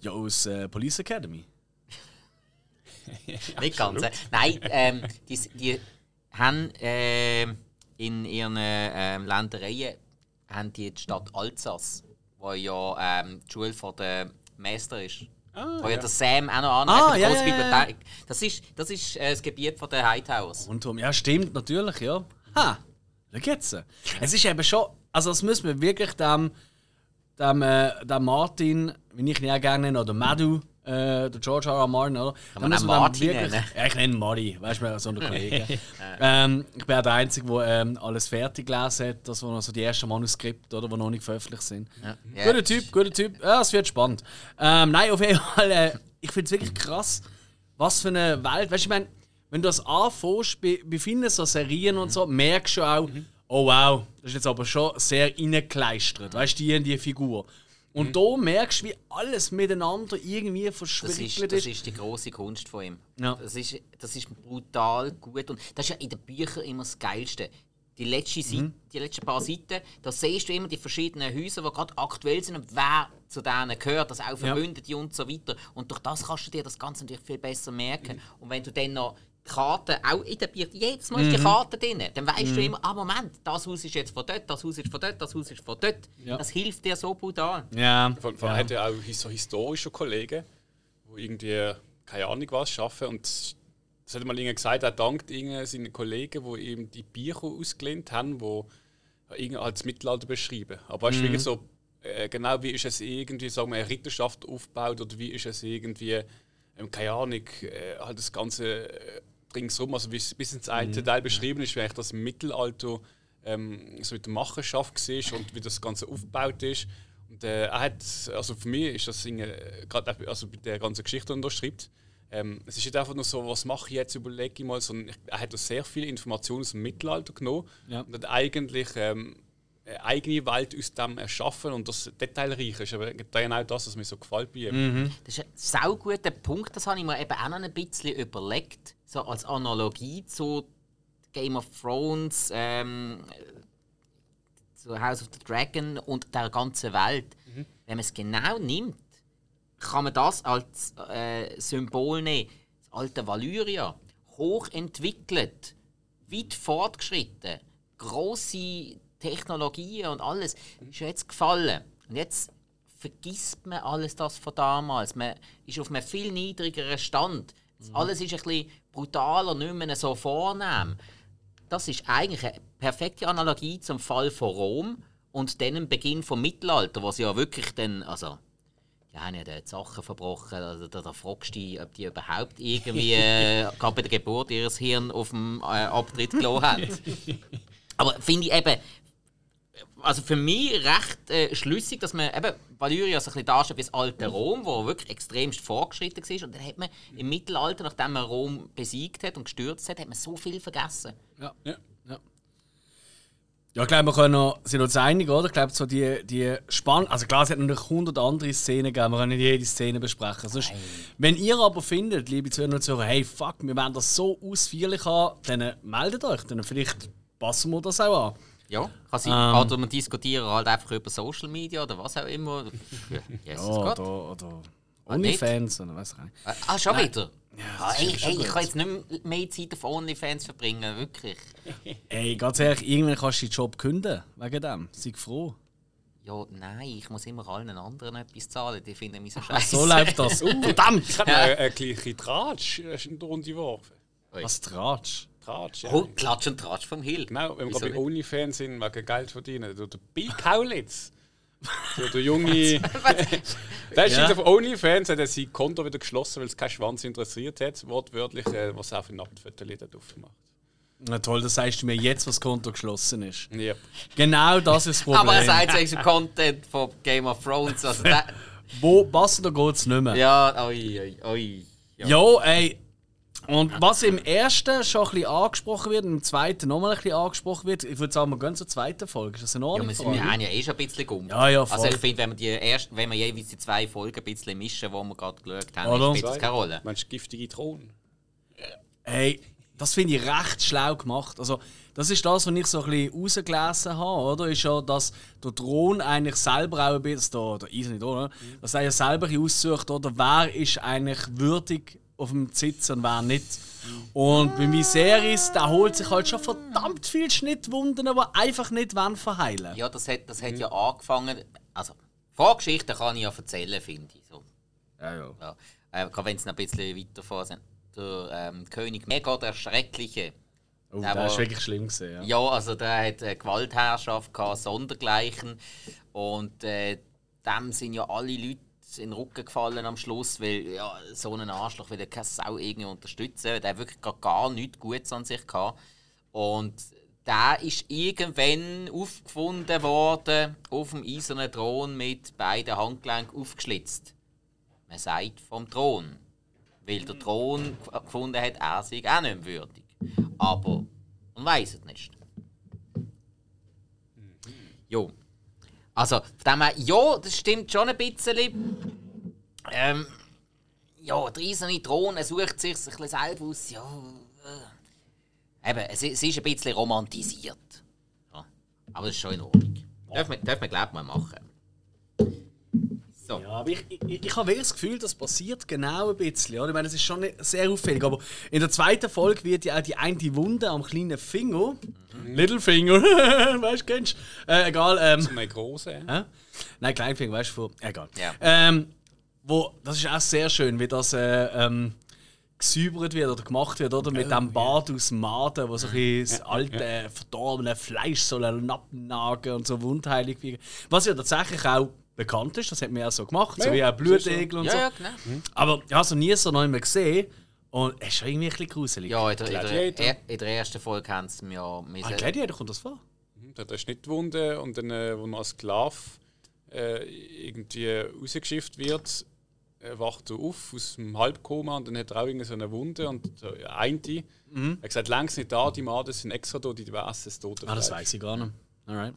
Ja, aus äh, Police Academy. (laughs) Nicht ganz. Äh. Nein, ähm, die, die haben äh, in ihren äh, Ländereien haben die die Stadt Alsace, wo ja ähm, die Schule von der Meister ist. wo ja, der Sam auch noch an Ah, ja, ja, ja. Das ist, das ist äh, das Gebiet von der Hightowers. Und um, ja, stimmt, natürlich, ja. Ha, schau jetzt. Es ist eben schon, also das müssen wir wirklich dem, dem, äh, dem Martin, wie ich ihn auch gerne nenne, oder Madu, äh, der George R. R. Martin, oder? Kann man dem Martin wirklich- nennen? Ja, ich nenne ihn Mari, weißt du, so ein Kollege. (laughs) ähm, ich bin auch der Einzige, der ähm, alles fertig gelesen hat, das waren noch so die ersten Manuskripte, oder, die noch nicht veröffentlicht sind. Ja. Guter Typ, guter Typ. Ja, es wird spannend. Ähm, nein, auf jeden Fall, äh, ich finde es wirklich krass, was für eine Welt. Weißt du, ich meine, wenn du das anfängst, bei, bei vielen so Serien und so, merkst du auch, oh wow, das ist jetzt aber schon sehr reingekleistert, weißt du, die in die Figur. Und da merkst du, wie alles miteinander irgendwie Das verschwickelt ist, das ist die große Kunst von ihm. Ja. Das, ist, das ist brutal gut. Und das ist ja in den Büchern immer das Geilste. Die, letzte Seite, die letzten paar Seiten, da siehst du immer die verschiedenen Häuser, die gerade aktuell sind und wer zu denen gehört, das auch Verbündete und so weiter. Und durch das kannst du dir das Ganze natürlich viel besser merken. Und wenn du dann noch Karte auch in der Bücher, jedes Mal ist die Karte drin, dann weißt du immer, ah Moment, das Haus ist jetzt von dort, das Haus ist von dort, das Haus ist von dort. Ja. Das hilft dir so brutal. Ja, Vor allem hat er auch so historische Kollegen, die irgendwie, keine Ahnung was, arbeiten. Und das hat mal irgendwie gesagt, er dankt irgendwie seinen Kollegen, die ihm die Bücher ausgelehnt haben, die irgendwie als Mittelalter beschreiben. Aber weißt du, wirklich so, äh, genau wie ist es irgendwie, sagen wir, eine Ritterschaft aufgebaut oder wie ist es irgendwie, ähm, keine Ahnung, äh, halt das Ganze äh, ringsum, also wie es bis ins eine Teil beschrieben ist, wie eigentlich das im Mittelalter ähm, so mit der Machenschaft war und wie das Ganze aufgebaut ist. Und äh, er hat, also für mich ist das äh, gerade also bei der ganzen Geschichte, die er schreibt, ähm, es ist nicht einfach nur so, was mache ich jetzt, überlege ich mal, sondern ich, er hat da sehr viele Informationen aus dem Mittelalter genommen Ja. und hat eigentlich ähm, eigene Welt aus dem erschaffen und das detailreich ist. Aber genau das, was mir so gefällt bei ihm. Das ist ein sauguter Punkt, das habe ich mir eben auch noch ein bisschen überlegt, so als Analogie zu Game of Thrones, ähm, zu House of the Dragon und der ganzen Welt. Wenn man es genau nimmt, kann man das als äh, Symbol nehmen. Das alte Valyria, hochentwickelt, weit fortgeschritten, große Technologien und alles, ist ja jetzt gefallen. Und jetzt vergisst man alles das von damals. Man ist auf einem viel niedrigeren Stand. Das Alles ist ein bisschen brutaler, nicht mehr so vornehm. Das ist eigentlich eine perfekte Analogie zum Fall von Rom und dann dem Beginn vom Mittelalter, was ja wirklich dann, also die haben ja dort Sachen verbrochen. Also, da, da fragst du dich, ob die überhaupt irgendwie (laughs) äh, gerade bei der Geburt ihres Hirn auf dem äh, Abtritt gelassen haben. (laughs) Aber finde ich eben, also für mich recht äh, schlüssig, dass man eben Valyria so ein bisschen darstellt wie das alte Rom, wo wirklich extremst fortgeschritten war. Und dann hat man im Mittelalter, nachdem man Rom besiegt hat und gestürzt hat, hat man so viel vergessen. Ja. Ja. Ja. Ja, ich glaube, wir können noch, sind uns einig, oder? Ich glaube, so die, die Spann... Also klar, es hat natürlich 100 andere Szenen gegeben, wir können nicht jede Szene besprechen. Sonst, wenn ihr aber findet, liebe Zuhörer und Zuhörer, hey, fuck, wir wollen das so ausführlich haben, dann meldet euch, dann vielleicht passen wir das auch an. Ja, kann sein. Oder wir diskutieren halt einfach über Social Media oder was auch immer. Ja, (laughs) Jesus Ja, Gott. oder, oder Ah? Onlyfans, oder was auch immer. Ah, schon wieder? ah, das ey, schon ey, ich kann jetzt nicht mehr- Zeit auf Onlyfans verbringen, wirklich. (laughs) Ey, ganz ehrlich, irgendwann kannst du den Job künden, wegen dem. Sei froh. ja, nein, ich muss immer allen anderen etwas zahlen, die finden mich so scheiße. So läuft das. (laughs) Verdammt! Ich habe eine, eine gleiche Tratsch äh, in die Runde geworfen. Was Tratsch? Tratsch, ja. Oh, Klatsch und Tratsch vom Hill. Genau, wenn wir bei? OnlyFans sind, wegen Geld verdienen. Der, der Bill Kaulitz. (laughs) So, der junge. der (laughs) ist Ja. jetzt auf OnlyFans, hat er sein Konto wieder geschlossen, weil es keinen Schwanz interessiert hat. Wortwörtlich, äh, was er für Nacktfotos drauf macht. Na toll, das sagst du mir jetzt, was das Konto geschlossen ist. Ja. Genau das ist das Problem. (laughs) Aber er sagt, es ist im Content von Game of Thrones. Also Wo passender geht es nicht mehr. ja, oi, oi, oi. Ja. Ja, ey. Und was im ersten schon ein bisschen angesprochen wird, im zweiten nochmal ein bisschen angesprochen wird, ich würde sagen, wir gehen zur zweiten Folge. Ist das in Ja, Ordnung? wir, sind, wir haben ja eh schon ein bisschen gum. Ja, ja, Also ich finde, wenn wir die wenn wir jeweils die zwei Folgen ein bisschen mischen, die wir gerade geschaut haben, Oder? spielt das keine Rolle. Meinst du giftige Thron? Hey, das finde ich recht schlau gemacht. Also, das ist das, was ich so ein bisschen rausgelesen habe, oder? Ist ja, dass der Thron eigentlich selber auch ein bisschen, der, der Eisen nicht, oder? Dass er ja selber aussucht, oder? Wer ist eigentlich würdig auf dem Sitz und wer nicht. Und bei Viserys, der holt sich halt schon verdammt viel Schnittwunden, die einfach nicht wollen verheilen Ja, das hat, das hat ja angefangen. Also, Vorgeschichte kann ich ja erzählen, finde ich. So. Ja, ja. Ja. Äh, gerade wenn es noch ein bisschen weiter vor sind. Der ähm, König Mega, der Schreckliche. Oh, Der, der ist wo- wirklich schlimm gesehen. Ja. Ja, also der hat eine Gewaltherrschaft gehabt, sondergleichen. Und äh, dem sind ja alle Leute in den Rücken gefallen am Schluss, weil ja, so einen Arschloch will ja keine Sau irgendwie unterstützen. Der hat wirklich gar, gar nichts Gutes an sich gehabt. Und der ist irgendwann aufgefunden worden auf dem eisernen Thron mit beiden Handgelenken aufgeschlitzt. Man sagt vom Thron. Weil der Thron gef- gefunden hat, er sei auch nicht würdig. Aber man weiß es nicht. Jo. Also, von dem her, ja, das stimmt schon ein bisschen. Ähm, ja, der eiserne Thron er sucht sich ein bisschen selber aus. Ja, äh. Eben, es, ist- es ist ein bisschen romantisiert. Ja. Aber das ist schon in Ordnung. Darf man, darf man glaube ich, mal machen. So. Ja, aber ich, ich, ich habe wirklich das Gefühl, das passiert genau ein bisschen. Oder? Ich meine, das ist schon sehr auffällig. Aber in der zweiten Folge wird ja auch die eine Wunde am kleinen Finger, Little Finger, (laughs) weißt du, kennst? Äh, egal. Ähm, Eine große. Ja. hä? Nein, Kleinfinger, weißt du, von. Egal. Ja. Ähm, wo, das ist auch sehr schön, wie das äh, ähm, gesäubert wird oder gemacht wird, oder? Mit dem Bad aus Maden, wo so ein bisschen das alte, äh, verdorbene Fleisch soll abnagen und so wundheilig wirken. Was ja tatsächlich auch bekannt ist, das hat man ja so gemacht, so Ja, wie auch Blutegel und Ja, so. ja, genau. Aber ich habe es noch nie so noch mehr gesehen und es ist schon irgendwie ein bisschen gruselig. Ja, in der, in der, in der ersten Folge haben sie mir ja Ah, Gladiator kommt das vor? Der hat eine Schnittwunde und dann, äh, wo er als Sklave äh, irgendwie rausgeschifft wird, wacht er auf aus dem Halbkoma und dann hat er auch irgendwie so eine Wunde und der eine, er hat gesagt, längst nicht da, die Maden sind extra da, die essen das tote Ah, das weiß ich gar nicht. Alright.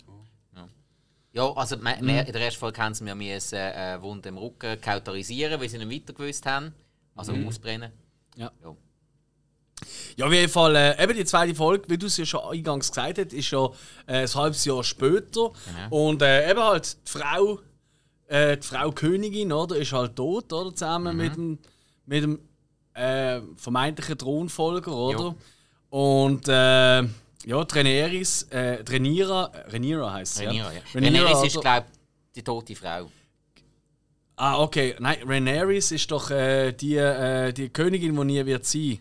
Ja, also me- me- in der ersten Folge haben sie mir müssen, äh, Wunden im Rücken kautorisieren, weil sie nicht weiter gewusst haben. Also ausbrennen. Ja. Ja. Ja, auf jeden Fall, äh, eben die zweite Folge, wie du es ja schon eingangs gesagt hast, ist ja äh, ein halbes Jahr später. Und äh, eben halt die Frau, äh, die Frau Königin, oder, ist halt tot, oder, zusammen mit dem, mit dem äh, vermeintlichen Thronfolger, oder? Und äh, ja, Treneris, äh, Renira, Renira heisst sie. Rhaenyra, ja. Rhaenyra, Rhaenyra ist, oder? glaube ich, die tote Frau. Ah, okay. Nein, Rhaenyra ist doch äh, die, äh, die Königin, die nie wird sein.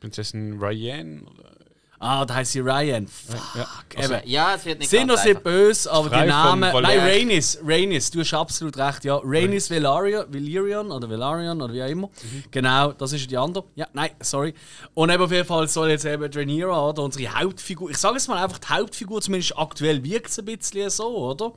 Prinzessin Ryan? Ah, da heißt sie Ryan. Fuck, Also, eben. Ja, es wird nicht Sind nicht einfach. böse, aber Frei die Namen. Nein. Rhaenys. Rhaenys, du hast absolut recht. Ja, Velaryon, Valyrian oder Velaryon oder wie auch immer. Genau, das ist die andere. Ja, nein, sorry. Und eben auf jeden Fall soll jetzt eben Rhaenyra, oder unsere Hauptfigur. Ich sage es mal einfach, die Hauptfigur, zumindest aktuell wirkt es ein bisschen so, oder?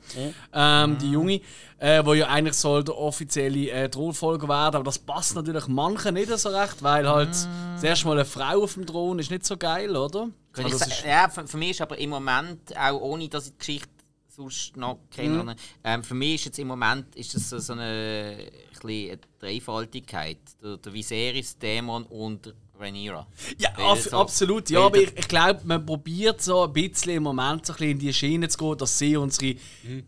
Ähm, die Junge, äh, wo ja eigentlich soll der offizielle äh, Thronfolger werden, aber das passt natürlich manchen nicht so recht, weil halt das erste Mal eine Frau auf dem Thron ist nicht so geil, oder? Also sagen, ja, für, für mich ist aber im Moment, auch ohne dass ich die Geschichte sonst noch kenne, Mhm. ähm, für mich ist jetzt im Moment ist das so, so eine, ein eine Dreifaltigkeit. Der, der Viserys, Dämon und Rhaenyra. Ja, so- absolut. Ja, aber ich, ich glaube, man probiert so ein bisschen im Moment so ein bisschen in die Schiene zu gehen, dass sie unsere,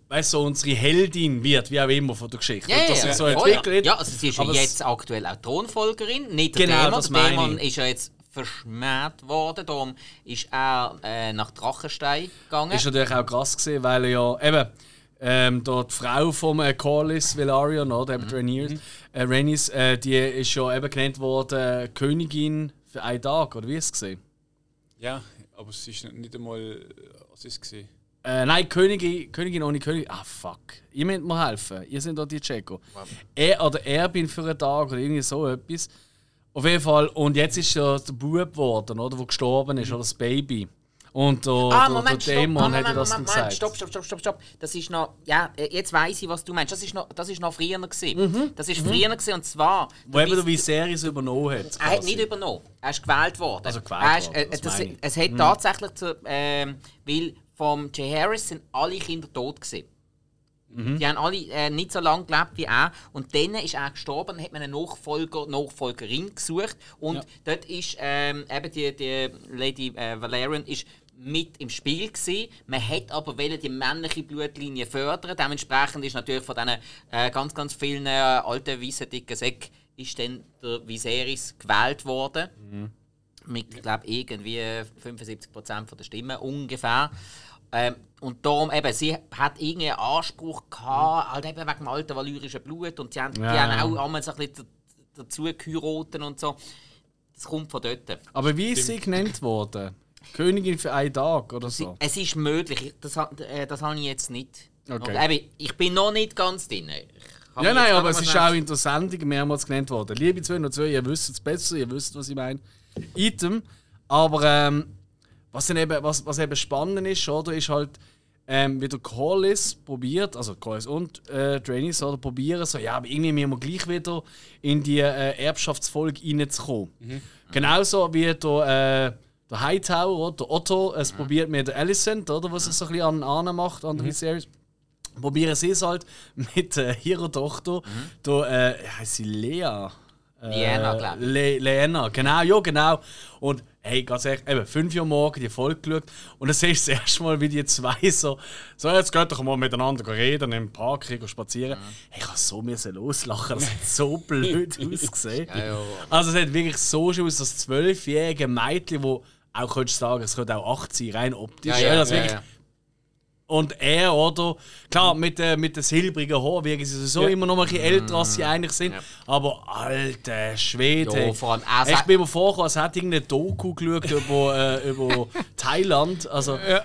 weißt, du, so unsere Heldin wird, wie auch immer von der Geschichte. Ja, dass ja, sich so entwickelt. Ja, also sie ist ja Aber jetzt aktuell auch Thronfolgerin, nicht der Genau, Dämon. das Der Dämon ist ja jetzt verschmäht worden, darum ist er äh, nach Drachenstein gegangen. Ist natürlich auch krass gesehen, weil er ja eben ähm, da die Frau von äh, Corlys Velaryon, oder eben mhm. Rhaenys, äh, Rhaenys äh, die ist ja eben genannt worden äh, Königin für einen Tag, oder wie ist es gesehen? Ja, aber es ist nicht einmal, was ist es gesehen? Äh, nein, Königin, Königin ohne König. Ah, fuck. Ihr müsst mir helfen. Ihr seid doch die Checo. Er oder Erbin für einen Tag oder irgendwie so etwas. Auf jeden Fall. Und jetzt ist ja der Bub geworden, oder? Der gestorben ist, oder das Baby. Und der, ah, Moment, der Dämon stopp, hat das Moment, gesagt. Stopp, stopp, stopp, stopp, stopp. Das ist noch. Ja, äh, jetzt weiß ich, was du meinst. Das ist noch, das ist noch früher gewesen. Mhm. Das ist früher mhm. gewesen, und zwar. Wo eben der Viserys übernommen hat. Er hat nicht übernommen. Er ist gewählt worden. Also gewählt ist, äh, das, es hat mhm. tatsächlich zu, äh, weil vom Jay Harris sind alle Kinder tot gewesen. Mhm. Die haben alle äh, nicht so lange gelebt wie er. Und dann ist er gestorben, dann hat man eine Nachfolger, Nachfolgerin gesucht. Und ja. dort ist ähm, eben die, die Lady äh, Valerian ist mit im Spiel gewesen. Man hat aber die männliche Blutlinie fördern. Dementsprechend ist natürlich von diesen äh, ganz, ganz vielen äh, alten, weißen, dicken Säcken ist dann der Viserys gewählt worden. Mhm. Mit, glaube irgendwie 75% der Stimmen ungefähr. Ähm, und darum eben, sie hat irgendwie einen Anspruch gehabt, halt eben wegen dem alten valyrischen Blut und sie haben, ja. die haben auch einmal so ein bisschen dazu geheiratet und so. Das kommt von dort. Aber wie ist sie genannt worden? Königin für einen Tag oder so? Es ist möglich, das, äh, das habe ich jetzt nicht. Okay. eben, ich bin noch nicht ganz drin. Ja, nein, aber es ist auch interessant, mehrmals genannt worden. Liebe 202, ihr wisst es besser, ihr wisst, was ich meine. Item. Aber ähm, was, dann eben, was, was eben spannend ist, oder, ist halt, ähm, wie der Callis probiert, also Callis und äh, Trainees, oder probieren so, ja, aber irgendwie müssen wir gleich wieder in die äh, Erbschaftsfolge reinzukommen. Mhm. Genauso wie der, äh, der Hightower, oder, der Otto, es mhm. probiert mit der Alicent, oder, was es so ein bisschen an Anna macht, an mhm. Series. Probieren sie es halt mit äh, ihrer Tochter, mhm. der, äh, heißt sie Lea? Äh, glaube ich. Le Lena, genau, ja, genau. Und hey, ganz ehrlich, eben, 5 Uhr morgen die Folge geschaut und dann siehst du das erste Mal, wie die zwei so, so jetzt geht doch mal miteinander reden, im Park spazieren. Mhm. Hey, ich habe so müssen loslachen, das hat (laughs) so blöd ausgesehen. Ja, ja. Also es hat wirklich so schön aus, das zwölfjährige Mädchen, wo auch könntest du sagen, es könnte auch 8 sein, rein optisch. Ja, ja, das wirklich und er, oder? Klar, mit, äh, mit den silbrigen Haaren wirken sie sowieso ja. immer noch ein bisschen älter, als sie eigentlich sind. Ja. Aber alter Schwede. Ja, vor allem, also, ich bin mir vorgekommen, als hätte irgendeine Doku geschaut über, äh, über (laughs) Thailand. Also, ja.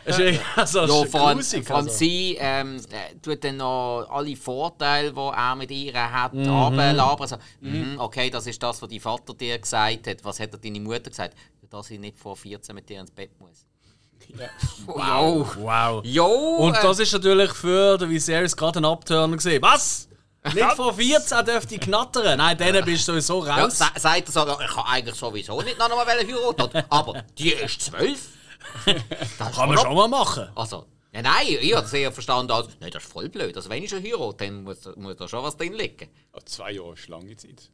also, ja, vor allem, grusig, vor allem also. sie ähm, äh, tut dann noch alle Vorteile, die er mit ihr hat, mhm. runterlabern. Also, mhm. okay, das ist das, was dein Vater dir gesagt hat. Was hat deine Mutter gesagt? Dass ich nicht vor 14 mit dir ins Bett muss. Ja. Wow! Wow! Jo, Und das ist natürlich für den Viserys gerade ein Abturner gesehen. Was? Nicht vor 14 dürfte ich knattern. Nein, dann bist du sowieso raus. Ja, sagt er so, ich kann eigentlich sowieso nicht noch einmal heiraten. Aber die ist zwölf. (laughs) kann man schon mal machen. Also, ja, nein, ich habe es eher verstanden als, nein, das ist voll blöd. Also, wenn ich schon heirate, dann muss, muss da schon was drin liegen. Ja, zwei Jahre ist lange Zeit.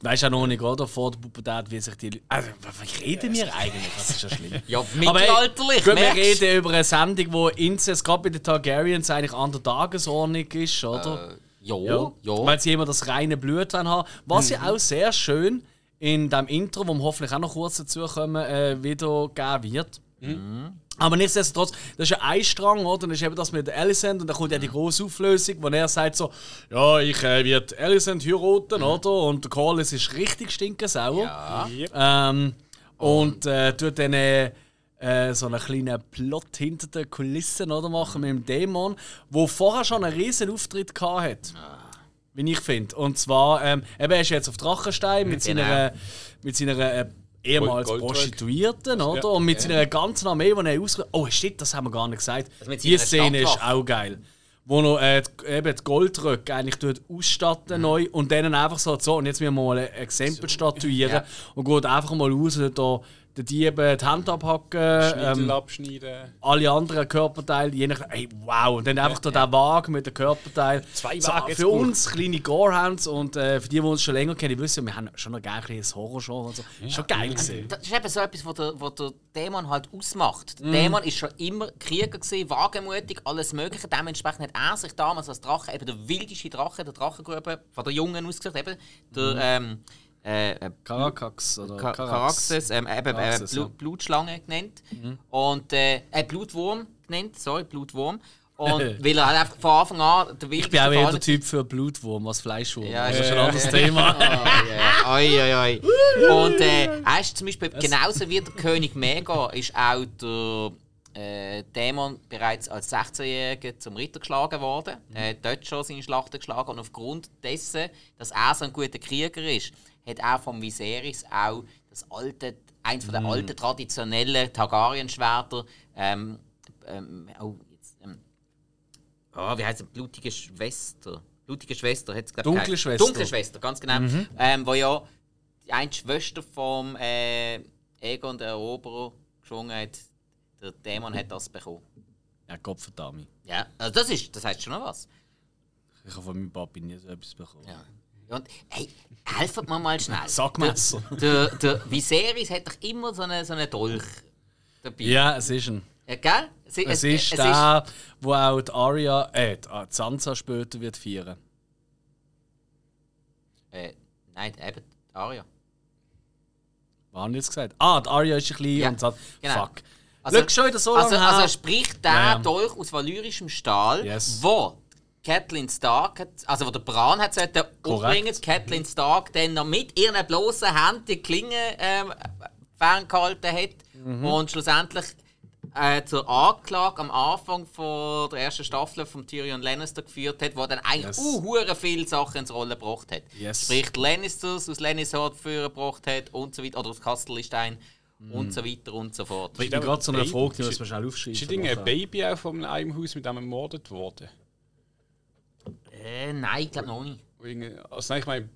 Du weißt ja noch nicht, oder? Vor der Pubertät, wie sich die Also, was reden wir eigentlich? Das ist ja schlimm. ja, (laughs) mittelalterlich. Aber, wir reden über eine Sendung, wo Inzest gerade bei den Targaryens eigentlich an der Tagesordnung ist, oder? Äh, ja, ja, ja. Weil sie immer das reine Blut haben. Was mhm. ja auch sehr schön in dem Intro, wo wir hoffentlich auch noch kurz dazu kommen, äh, wiedergeben wird. Mhm. Aber nichtsdestotrotz, das ist ja ein Strang, oder? Dann ist eben das mit Alicent und dann kommt ja die große Auflösung, wo er sagt so, ja, ich äh, werde Alicent heiraten, oder? Und der Corlys ist richtig stinkensauer. Ja. Ähm, und äh, tut dann äh, so einen kleinen Plot hinter den Kulissen oder, machen mit dem Dämon, wo vorher schon einen riesen Auftritt hatte. Ah. Wie ich finde. Und zwar, ähm, eben, er ist jetzt auf Drachenstein mit genau. seiner, mit seiner ehemals Prostituierten, oder? Ja. Und mit ja. seiner ganzen Armee, die er ausgerüstet Oh, shit, das haben wir gar nicht gesagt. Also die Szene ist auch geil. Wo noch äh, eben die Goldröcke eigentlich dort ausstatten mhm. neu und dann einfach so, so, und jetzt müssen wir mal ein Exempel statuieren (laughs) ja. und geht einfach mal raus da den Dieben die Hand abhacken, ähm, abschneiden. alle anderen Körperteile, je nach. Ey, wow! Und dann einfach ja, da ja. der Wagen mit den Körperteilen. Zwei Wagen. So, für uns kleine Gorehounds und äh, für die, die uns schon länger kennen, wissen wir haben schon noch gerne ein Horrorshow und so. Ja. Schon geil gesehen. Das ist eben so etwas, was der, was der Dämon halt ausmacht. Der mm. Dämon ist schon immer Krieger gewesen, wagemutig, alles Mögliche. Dementsprechend hat er sich damals als Drache, eben der wildeste Drache der Drachengrube, von der Jungen ausgesagt, eben der. Mm. Ähm, äh, äh Caracas oder Car Caraxes, ähm, eben äh, Blut, ja. Blutschlange genannt. Mhm. Und, äh, äh, Blutwurm genannt, sorry, Blutwurm. Und (laughs) weil er halt einfach von Anfang an der Ich bin auch eher der Typ für Blutwurm als Fleischwurm. Ja, das ist ein anderes Thema. (laughs) Oh, yeah. oi, oi, oi. Und äh, er ist zum Beispiel, genauso wie der König Mega, ist auch der äh, Dämon bereits als 16-Jähriger zum Ritter geschlagen worden. Er hat dort schon seine Schlachten geschlagen und aufgrund dessen, dass er so ein guter Krieger ist, hat er vom Viserys auch das alte, eins von der alten traditionellen Targaryen-Schwerter ähm, ähm, oh, jetzt, ähm, oh, wie heißt es? Blutige Schwester. Blutige Schwester hat es Dunkle geheißen. Schwester. Dunkle Schwester, ganz genau. Ähm, wo ja die eine Schwester vom äh, Egon der Eroberer geschwungen hat. Der Dämon hat das bekommen. Ja, Gott verdammt. Ja, also das ist, das heißt schon noch was. Ich habe von meinem Papi nie so etwas bekommen. Ja. Und hey, helft mir mal schnell. (laughs) Sackmesser. Der, der Viserys hat doch immer so einen so einen Dolch dabei. Ja, es ist ein. Ja, gell? Es, Es ist der, wo auch die Aria, äh, die Sansa später wird feiern. äh, nein, eben Aria. Was haben die jetzt gesagt? Ah, die Aria ist ein bisschen Ja, und sagt, genau. fuck. Also, Schau schon wieder so lange also, also sprich der ja. Dolch aus valyrischem Stahl, Yes. wo Catelyn Stark, hat, also wo der Bran hat sollte umbringen, Catelyn Stark dann noch mit ihren bloßen Händen die Klinge ähm, ferngehalten hat Mhm. und schlussendlich äh, zur Anklage am Anfang von der ersten Staffel von Tyrion Lannister geführt hat, wo dann eigentlich Yes. uh, viele Sachen ins Rollen gebracht hat. Yes. Sprich, Lannisters aus Lannister gebracht hat und so weiter, oder aus Castlestein und so weiter und so fort. Ich bin gerade so eine Frage, die muss man schnell aufschreiben. Ist ein Baby auch von einem Haus mit dem ermordet worden? Äh, nein, ich glaube noch nicht. Also nein, ich meine,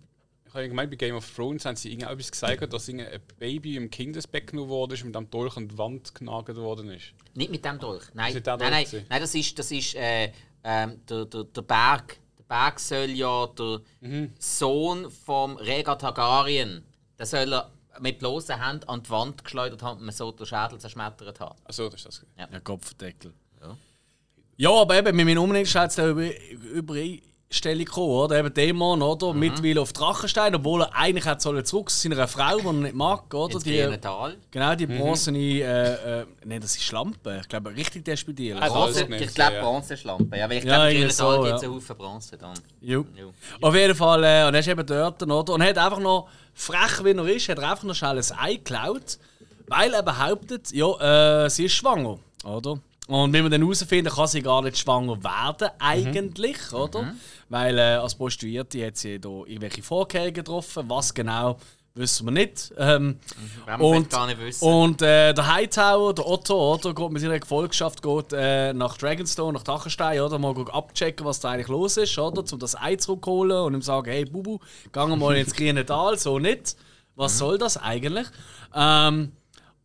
ich habe gemeint, bei Game of Thrones haben sie irgendwie auch etwas gesagt, dass ein Baby im Kindesbett genommen worden ist und mit dem Dolch an die Wand genagelt worden ist. Nicht mit dem Dolch. Nein, nein, Dolch nein, gewesen? nein, das ist, das ist äh, ähm, der, der, der Berg. Der Berg soll ja der Mhm. Sohn vom Rhaegar Targaryen, der soll er mit bloßen Händen an die Wand geschleudert haben und man so den Schädel zerschmettert hat. Also, das ist das. Ja, Kopfdeckel. Ja. aber eben, mit meinem Umblick ist jetzt eine Über Übereinstellung gekommen, oder? Eben Dämon, oder? Mhm. Mittlerweile auf Drachenstein, obwohl er eigentlich hat sollen zurück zu seiner Frau, die er nicht mag, oder? Ins Die, Tal. genau, Mhm. die bronzene, äh, äh, nein, das ist Schlampe. Ich glaube, richtig despidiert. Also, Bronze, ich glaube ja. Bronzeschlampe. Ja, weil ich Ja, glaube, irgendwie grünen Tal so, gibt es ja. einen Haufen Bronze dann. Jo. Jo. Auf jeden Fall, äh, und er ist eben dort, oder? Und er hat einfach noch, frech wie er ist, hat er einfach noch schnell ein Ei geklaut, weil er behauptet, ja, äh, sie ist schwanger, oder? Und wenn wir dann herausfinden, kann sie gar nicht schwanger werden, eigentlich, oder? Weil äh, als Prostituierte hat sie da irgendwelche Vorkehrungen getroffen, was genau, wissen wir nicht. Ähm, Werden wir und gar nicht wissen. und äh, der Hightower, der Otto, oder, geht mit seiner Gefolgschaft geht, äh, nach Dragonstone, nach Dachenstein, oder, mal abchecken, was da eigentlich los ist, oder, um das Ei zurückzuholen und ihm sagen, hey Bubu, geh mal ins grüne Tal, so nicht. Was soll das eigentlich? Ähm,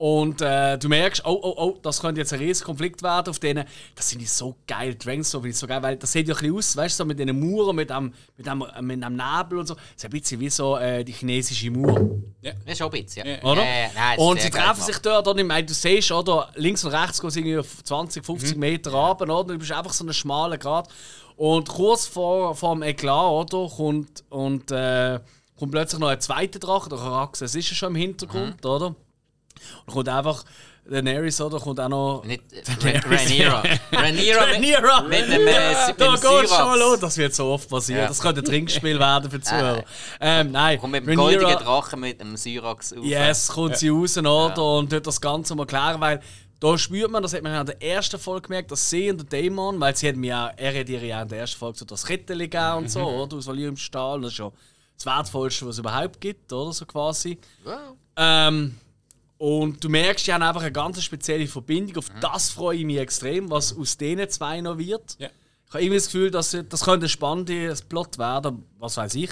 und äh, du merkst, oh, oh, oh, das könnte jetzt ein riesiger Konflikt werden auf denen. Das ich so geil, Dragonstone finde ich so geil, weil das sieht ja ein bisschen aus, weißt du, so mit diesen Muren, mit dem, mit dem, äh, mit dem Nebel und so. Das ist ein bisschen wie so äh, die chinesische Mauer. Ja, schon ein bisschen, ja. Ja. Oder? Äh, nein, und sie treffen sich dort, oder? Ich meine, du siehst, oder? Links und rechts gehen sie irgendwie auf 20, Mhm. 50 Meter runter, oder? Du bist einfach so einen schmalen Grat. Und kurz vor, vor dem Eklat, oder? Kommt, und, äh, kommt plötzlich noch ein zweiter Drache, der Araxes ist ja schon im Hintergrund, Mhm. oder? Und kommt einfach, Daenerys, oder? Kommt auch noch. Nicht äh, Ra- Rhaenyra. Rhaenyra mit, Rhaenyra! mit dem, äh, Da geht's schon mal los. Das wird so oft passieren. Ja. Das könnte ein Trinkspiel (laughs) werden für die Zuhörer. Ähm, nein, Kommt mit dem Rhaenyra- goldenen Drachen mit dem Syrax auf. Yes, kommt sie raus oder? und tut das Ganze mal klären, weil da spürt man, das hat man in der ersten Folge gemerkt, dass sie und der Dämon, weil sie hat mir ja, er hat ihr ja in der ersten Folge so das Kettchen gegeben und so, oder? Aus Valyrium Stahl, das ist ja das Wertvollste, was es überhaupt gibt, oder? So quasi. Wow. Ähm, und du merkst, die haben einfach eine ganz spezielle Verbindung. Auf das freue ich mich extrem, was aus denen zwei noch wird. Ja. Ich habe irgendwie das Gefühl, dass das könnte ein spannendes Plot werden, was weiß ich.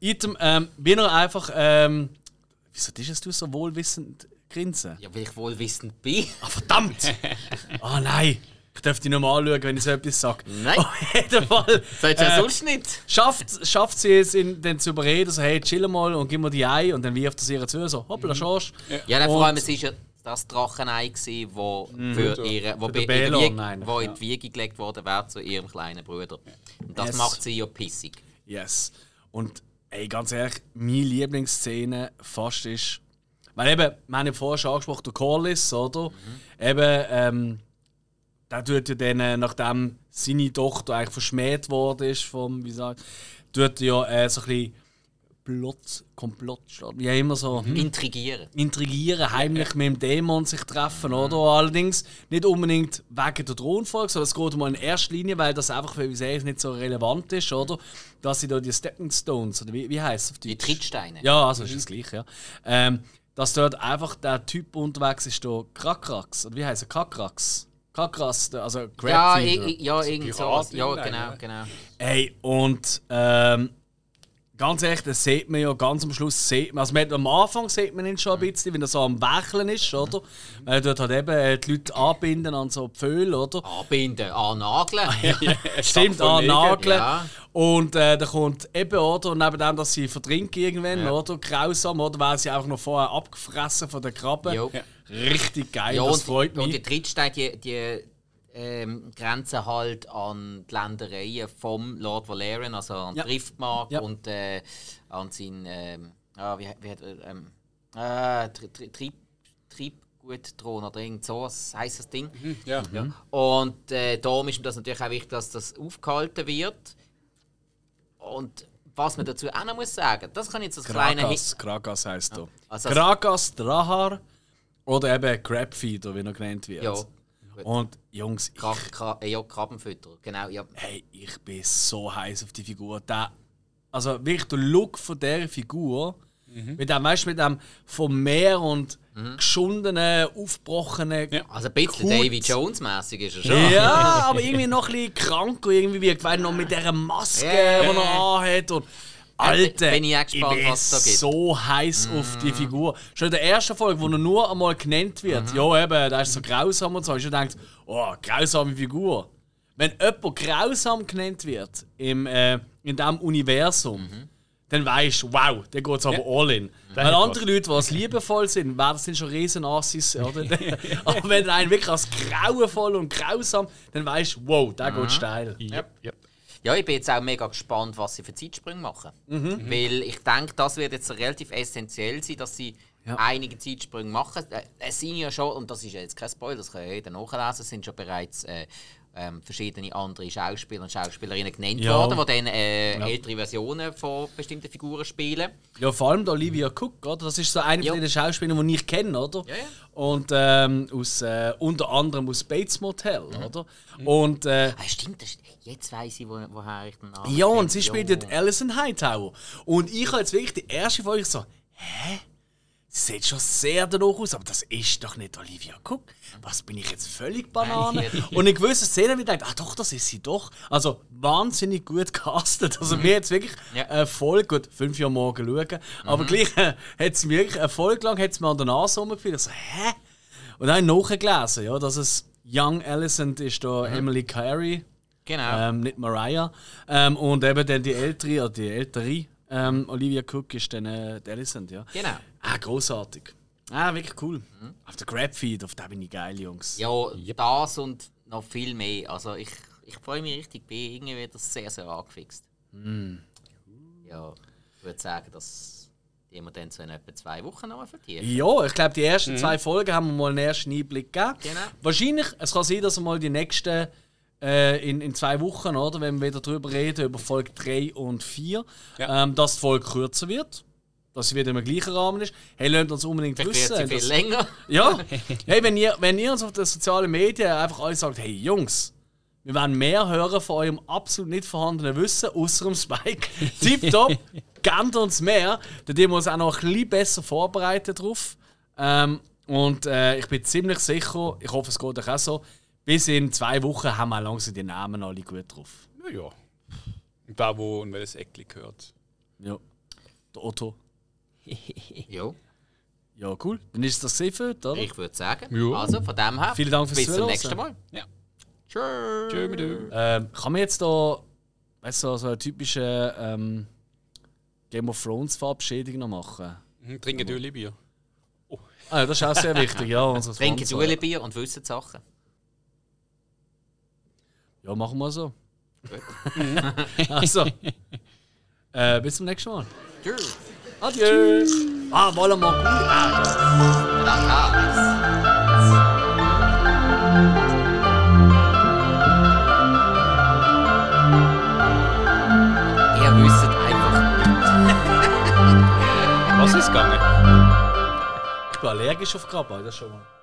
Item, ähm, bin er einfach. Ähm, wieso bist du so wohlwissend grinsen? Ja, weil ich wohl wissend bin. Ah, verdammt! (laughs) Ah nein! Ich darf dich nochmal anschauen, wenn ich so etwas sage. Nein. Auf jeden Fall. (laughs) Du ja äh, sonst nicht? schafft, schafft sie es, ihn dann zu überreden, so, hey, chill mal und gib mir die Ei und dann wirft er sie ihr zu, so, hoppla, Schorsch. Ja, dann Und- vor allem, es war ja das Drachenei, gewesen, wo für ihre, wo Für in, der Belon Wiege, wo in ja. die Wiege gelegt worden wäre zu ihrem kleinen Bruder. Und das Yes. macht sie ja pissig. Yes. Und ey, ganz ehrlich, meine Lieblingsszene fast ist. Weil eben, wir haben ja vorher schon angesprochen, der Corliss, oder? Eben, ähm, der tut ja dann, äh, nachdem seine Tochter eigentlich verschmäht worden ist, vom, wie sagt, tut ja äh, so ein bisschen Plot, Komplott, wie immer so. Hm? Intrigieren. Intrigieren, heimlich mit dem Dämon sich treffen, oder? Allerdings nicht unbedingt wegen der Thronfolge, sondern es geht mal in erster Linie, weil das einfach für uns nicht so relevant ist, oder? Dass sie da die Stepping Stones, oder wie, wie heißt es auf Die Trittsteine. Ja, also ist das gleiche, ja. Ähm, dass dort einfach der Typ unterwegs ist, der Krakrax, oder wie heißt er? Kakrax? Kakras, also Crab Ja, ja, irgend so. Ja, genau, genau. Ey, und ähm, Ganz ehrlich, das sieht man ja ganz am Schluss. Sieht man, also man, am Anfang sieht man ihn schon ein bisschen, wenn er so am Wackeln ist, oder? Weil er dort halt eben äh, die Leute anbinden an so Pföhle, oder? Anbinden, annageln. (laughs) Stimmt, annageln. Ja. Und äh, dann kommt eben, oder? Und neben dem, dass sie vertrinken irgendwann, ja. oder? Grausam, oder? Weil sie einfach noch vorher abgefressen von den Krabben. Ja. Richtig geil, ja, das freut und, mich. Und die Trittsteine, die, die ähm, grenzen halt an die Ländereien vom Lord Valerian, also an ja. Driftmark ja. und äh, an sein, ähm, ah, wie, wie hat er, ähm, äh, Trieb, Triebgutthron oder irgend so heisst das Ding. Mhm, ja. ja. Und äh, darum ist mir das natürlich auch wichtig, dass das aufgehalten wird. Und was man dazu auch noch muss sagen, das kann jetzt das kleine Hit. Kragas heisst ja. Also, Kragas, Drahar oder eben Crabfeeder, wie er genannt wird. Ja. Und Jungs, ich, Kra ja, Krabbenfütter, genau. Ja. Hey, ich bin so heiß auf die Figur. Der, also wirklich der Look von dieser Figur, mhm. mit dem, weißt, mit dem vom Meer und mhm. geschundenen, aufgebrochenen. Ja. Also ein bisschen Davy Jones-mäßig ist er schon. Ja, (laughs) aber irgendwie noch ein bisschen krank und irgendwie wie weil noch mit dieser Maske, yeah. die er anhat. Und Alter, bin ich, gespannt, ich bin was da gibt. so heiß mm. auf die Figur. Schon in der ersten Folge, wo er nur einmal genannt wird, mm. ja eben, da ist so grausam und so, ich schon denkt, oh, grausame Figur. Wenn jemand grausam genannt wird im, äh, in diesem Universum, mhm. dann weißt du, wow, der geht aber ja. all in. Weil andere Leute, die es liebevoll sind, werden sind schon riesen Assis, (laughs) oder? aber wenn einer wirklich als grauenvoll und grausam, dann weißt du, wow, der mhm. geht steil. Yep. Yep. Ja, ich bin jetzt auch mega gespannt, was sie für Zeitsprünge machen. Mhm. Weil ich denke, das wird jetzt relativ essentiell sein, dass sie ja. einige Zeitsprünge machen. Äh, es sind ja schon, und das ist jetzt kein Spoiler, das kann ja jeder nachlesen, es sind schon bereits äh, ähm, verschiedene andere Schauspieler und Schauspielerinnen genannt ja. worden, die dann äh, ja. ältere Versionen von bestimmten Figuren spielen. Ja, vor allem Olivia Cook, oder? Das ist so eine ja. von den Schauspielern, die ich kenne, oder? Ja, ja. Und ähm, aus, äh, unter anderem aus Bates Motel, mhm. oder? Mhm. Und, äh, ah, stimmt, das, jetzt weiß ich, wo, woher ich den Namen Ja, und sie spielt ja. Alison Hightower. Und ich habe jetzt wirklich die erste Folge so, hä? Sieht schon sehr danach aus, aber das ist doch nicht Olivia Cook. Was bin ich jetzt völlig Banane? Und in gewissen Szenen wird gedacht, ah doch, das ist sie doch. Also wahnsinnig gut castet. Also mhm. mir jetzt wirklich ja. äh, voll gut fünf Jahre morgen schauen, mhm. aber gleich äh, hat es mir wirklich eine Folge lang hat's mir an der Nase rumgefühlt. So, hä? Und dann nachgelesen, ja, dass es Young Alicent ist da mhm. Emily Carey. Genau. Ähm, nicht Mariah. Ähm, und eben dann die ältere, oder die ältere ähm, Olivia Cook ist dann äh, Alicent, ja. Genau. Ah, großartig. Ah, wirklich cool. Mhm. Auf der Grabfeed, auf der bin ich geil, Jungs. Ja, yep. das und noch viel mehr. Also ich, ich freue mich richtig, bin irgendwie wieder sehr, sehr angefixt. Mm. Ja, ich würde sagen, dass die wir dann so in etwa zwei Wochen noch vertiefen. Ja, ich glaube, die ersten mhm. zwei Folgen haben wir mal einen ersten Einblick gegeben. Genau. Wahrscheinlich, es kann sein, dass wir mal die nächsten äh, in, in zwei Wochen, oder, wenn wir wieder darüber reden, über Folge 3 und 4, ja. ähm, dass die Folge kürzer wird. Dass sie wieder im gleichen Rahmen ist. Hey, lasst uns unbedingt Vielleicht wissen. Viel länger. Ja. (laughs) hey, wenn ihr, wenn ihr uns auf den sozialen Medien einfach alle sagt, hey Jungs, wir werden mehr hören von eurem absolut nicht vorhandenen Wissen, außer dem Spike. (laughs) Tipptopp, gebt uns mehr. Dann wir uns auch noch ein bisschen besser vorbereiten drauf. Ähm, und äh, ich bin ziemlich sicher, ich hoffe, es geht euch auch so, bis in zwei Wochen haben wir langsam die Namen alle gut drauf. Ja, ja. Und da, wo und welches Eckli gehört. Ja. Der Otto. (laughs) ja. Ja, cool. Dann ist das gesehen, oder? Ich würde sagen. Ja. Also, von dem her. Vielen Dank fürs Bis zum nächsten Mal. Ja. Tschö. Tschö. Ähm, kann man jetzt da weißt du, so eine typische ähm, Game of Thrones Verabschiedung noch machen? Mhm, trinken Döli Bier. Oh. Ah, das ist auch sehr wichtig, ja. (laughs) Trinken Döli Bier und wissen Sachen. Ja, machen wir so. (laughs) also, äh, bis zum nächsten Mal. Tschüss. Adieu. Ah, wollen wir gut. Ah, das. einfach nicht. (laughs) Was ist gegangen? Ich bin allergisch auf Krabben, das schon mal.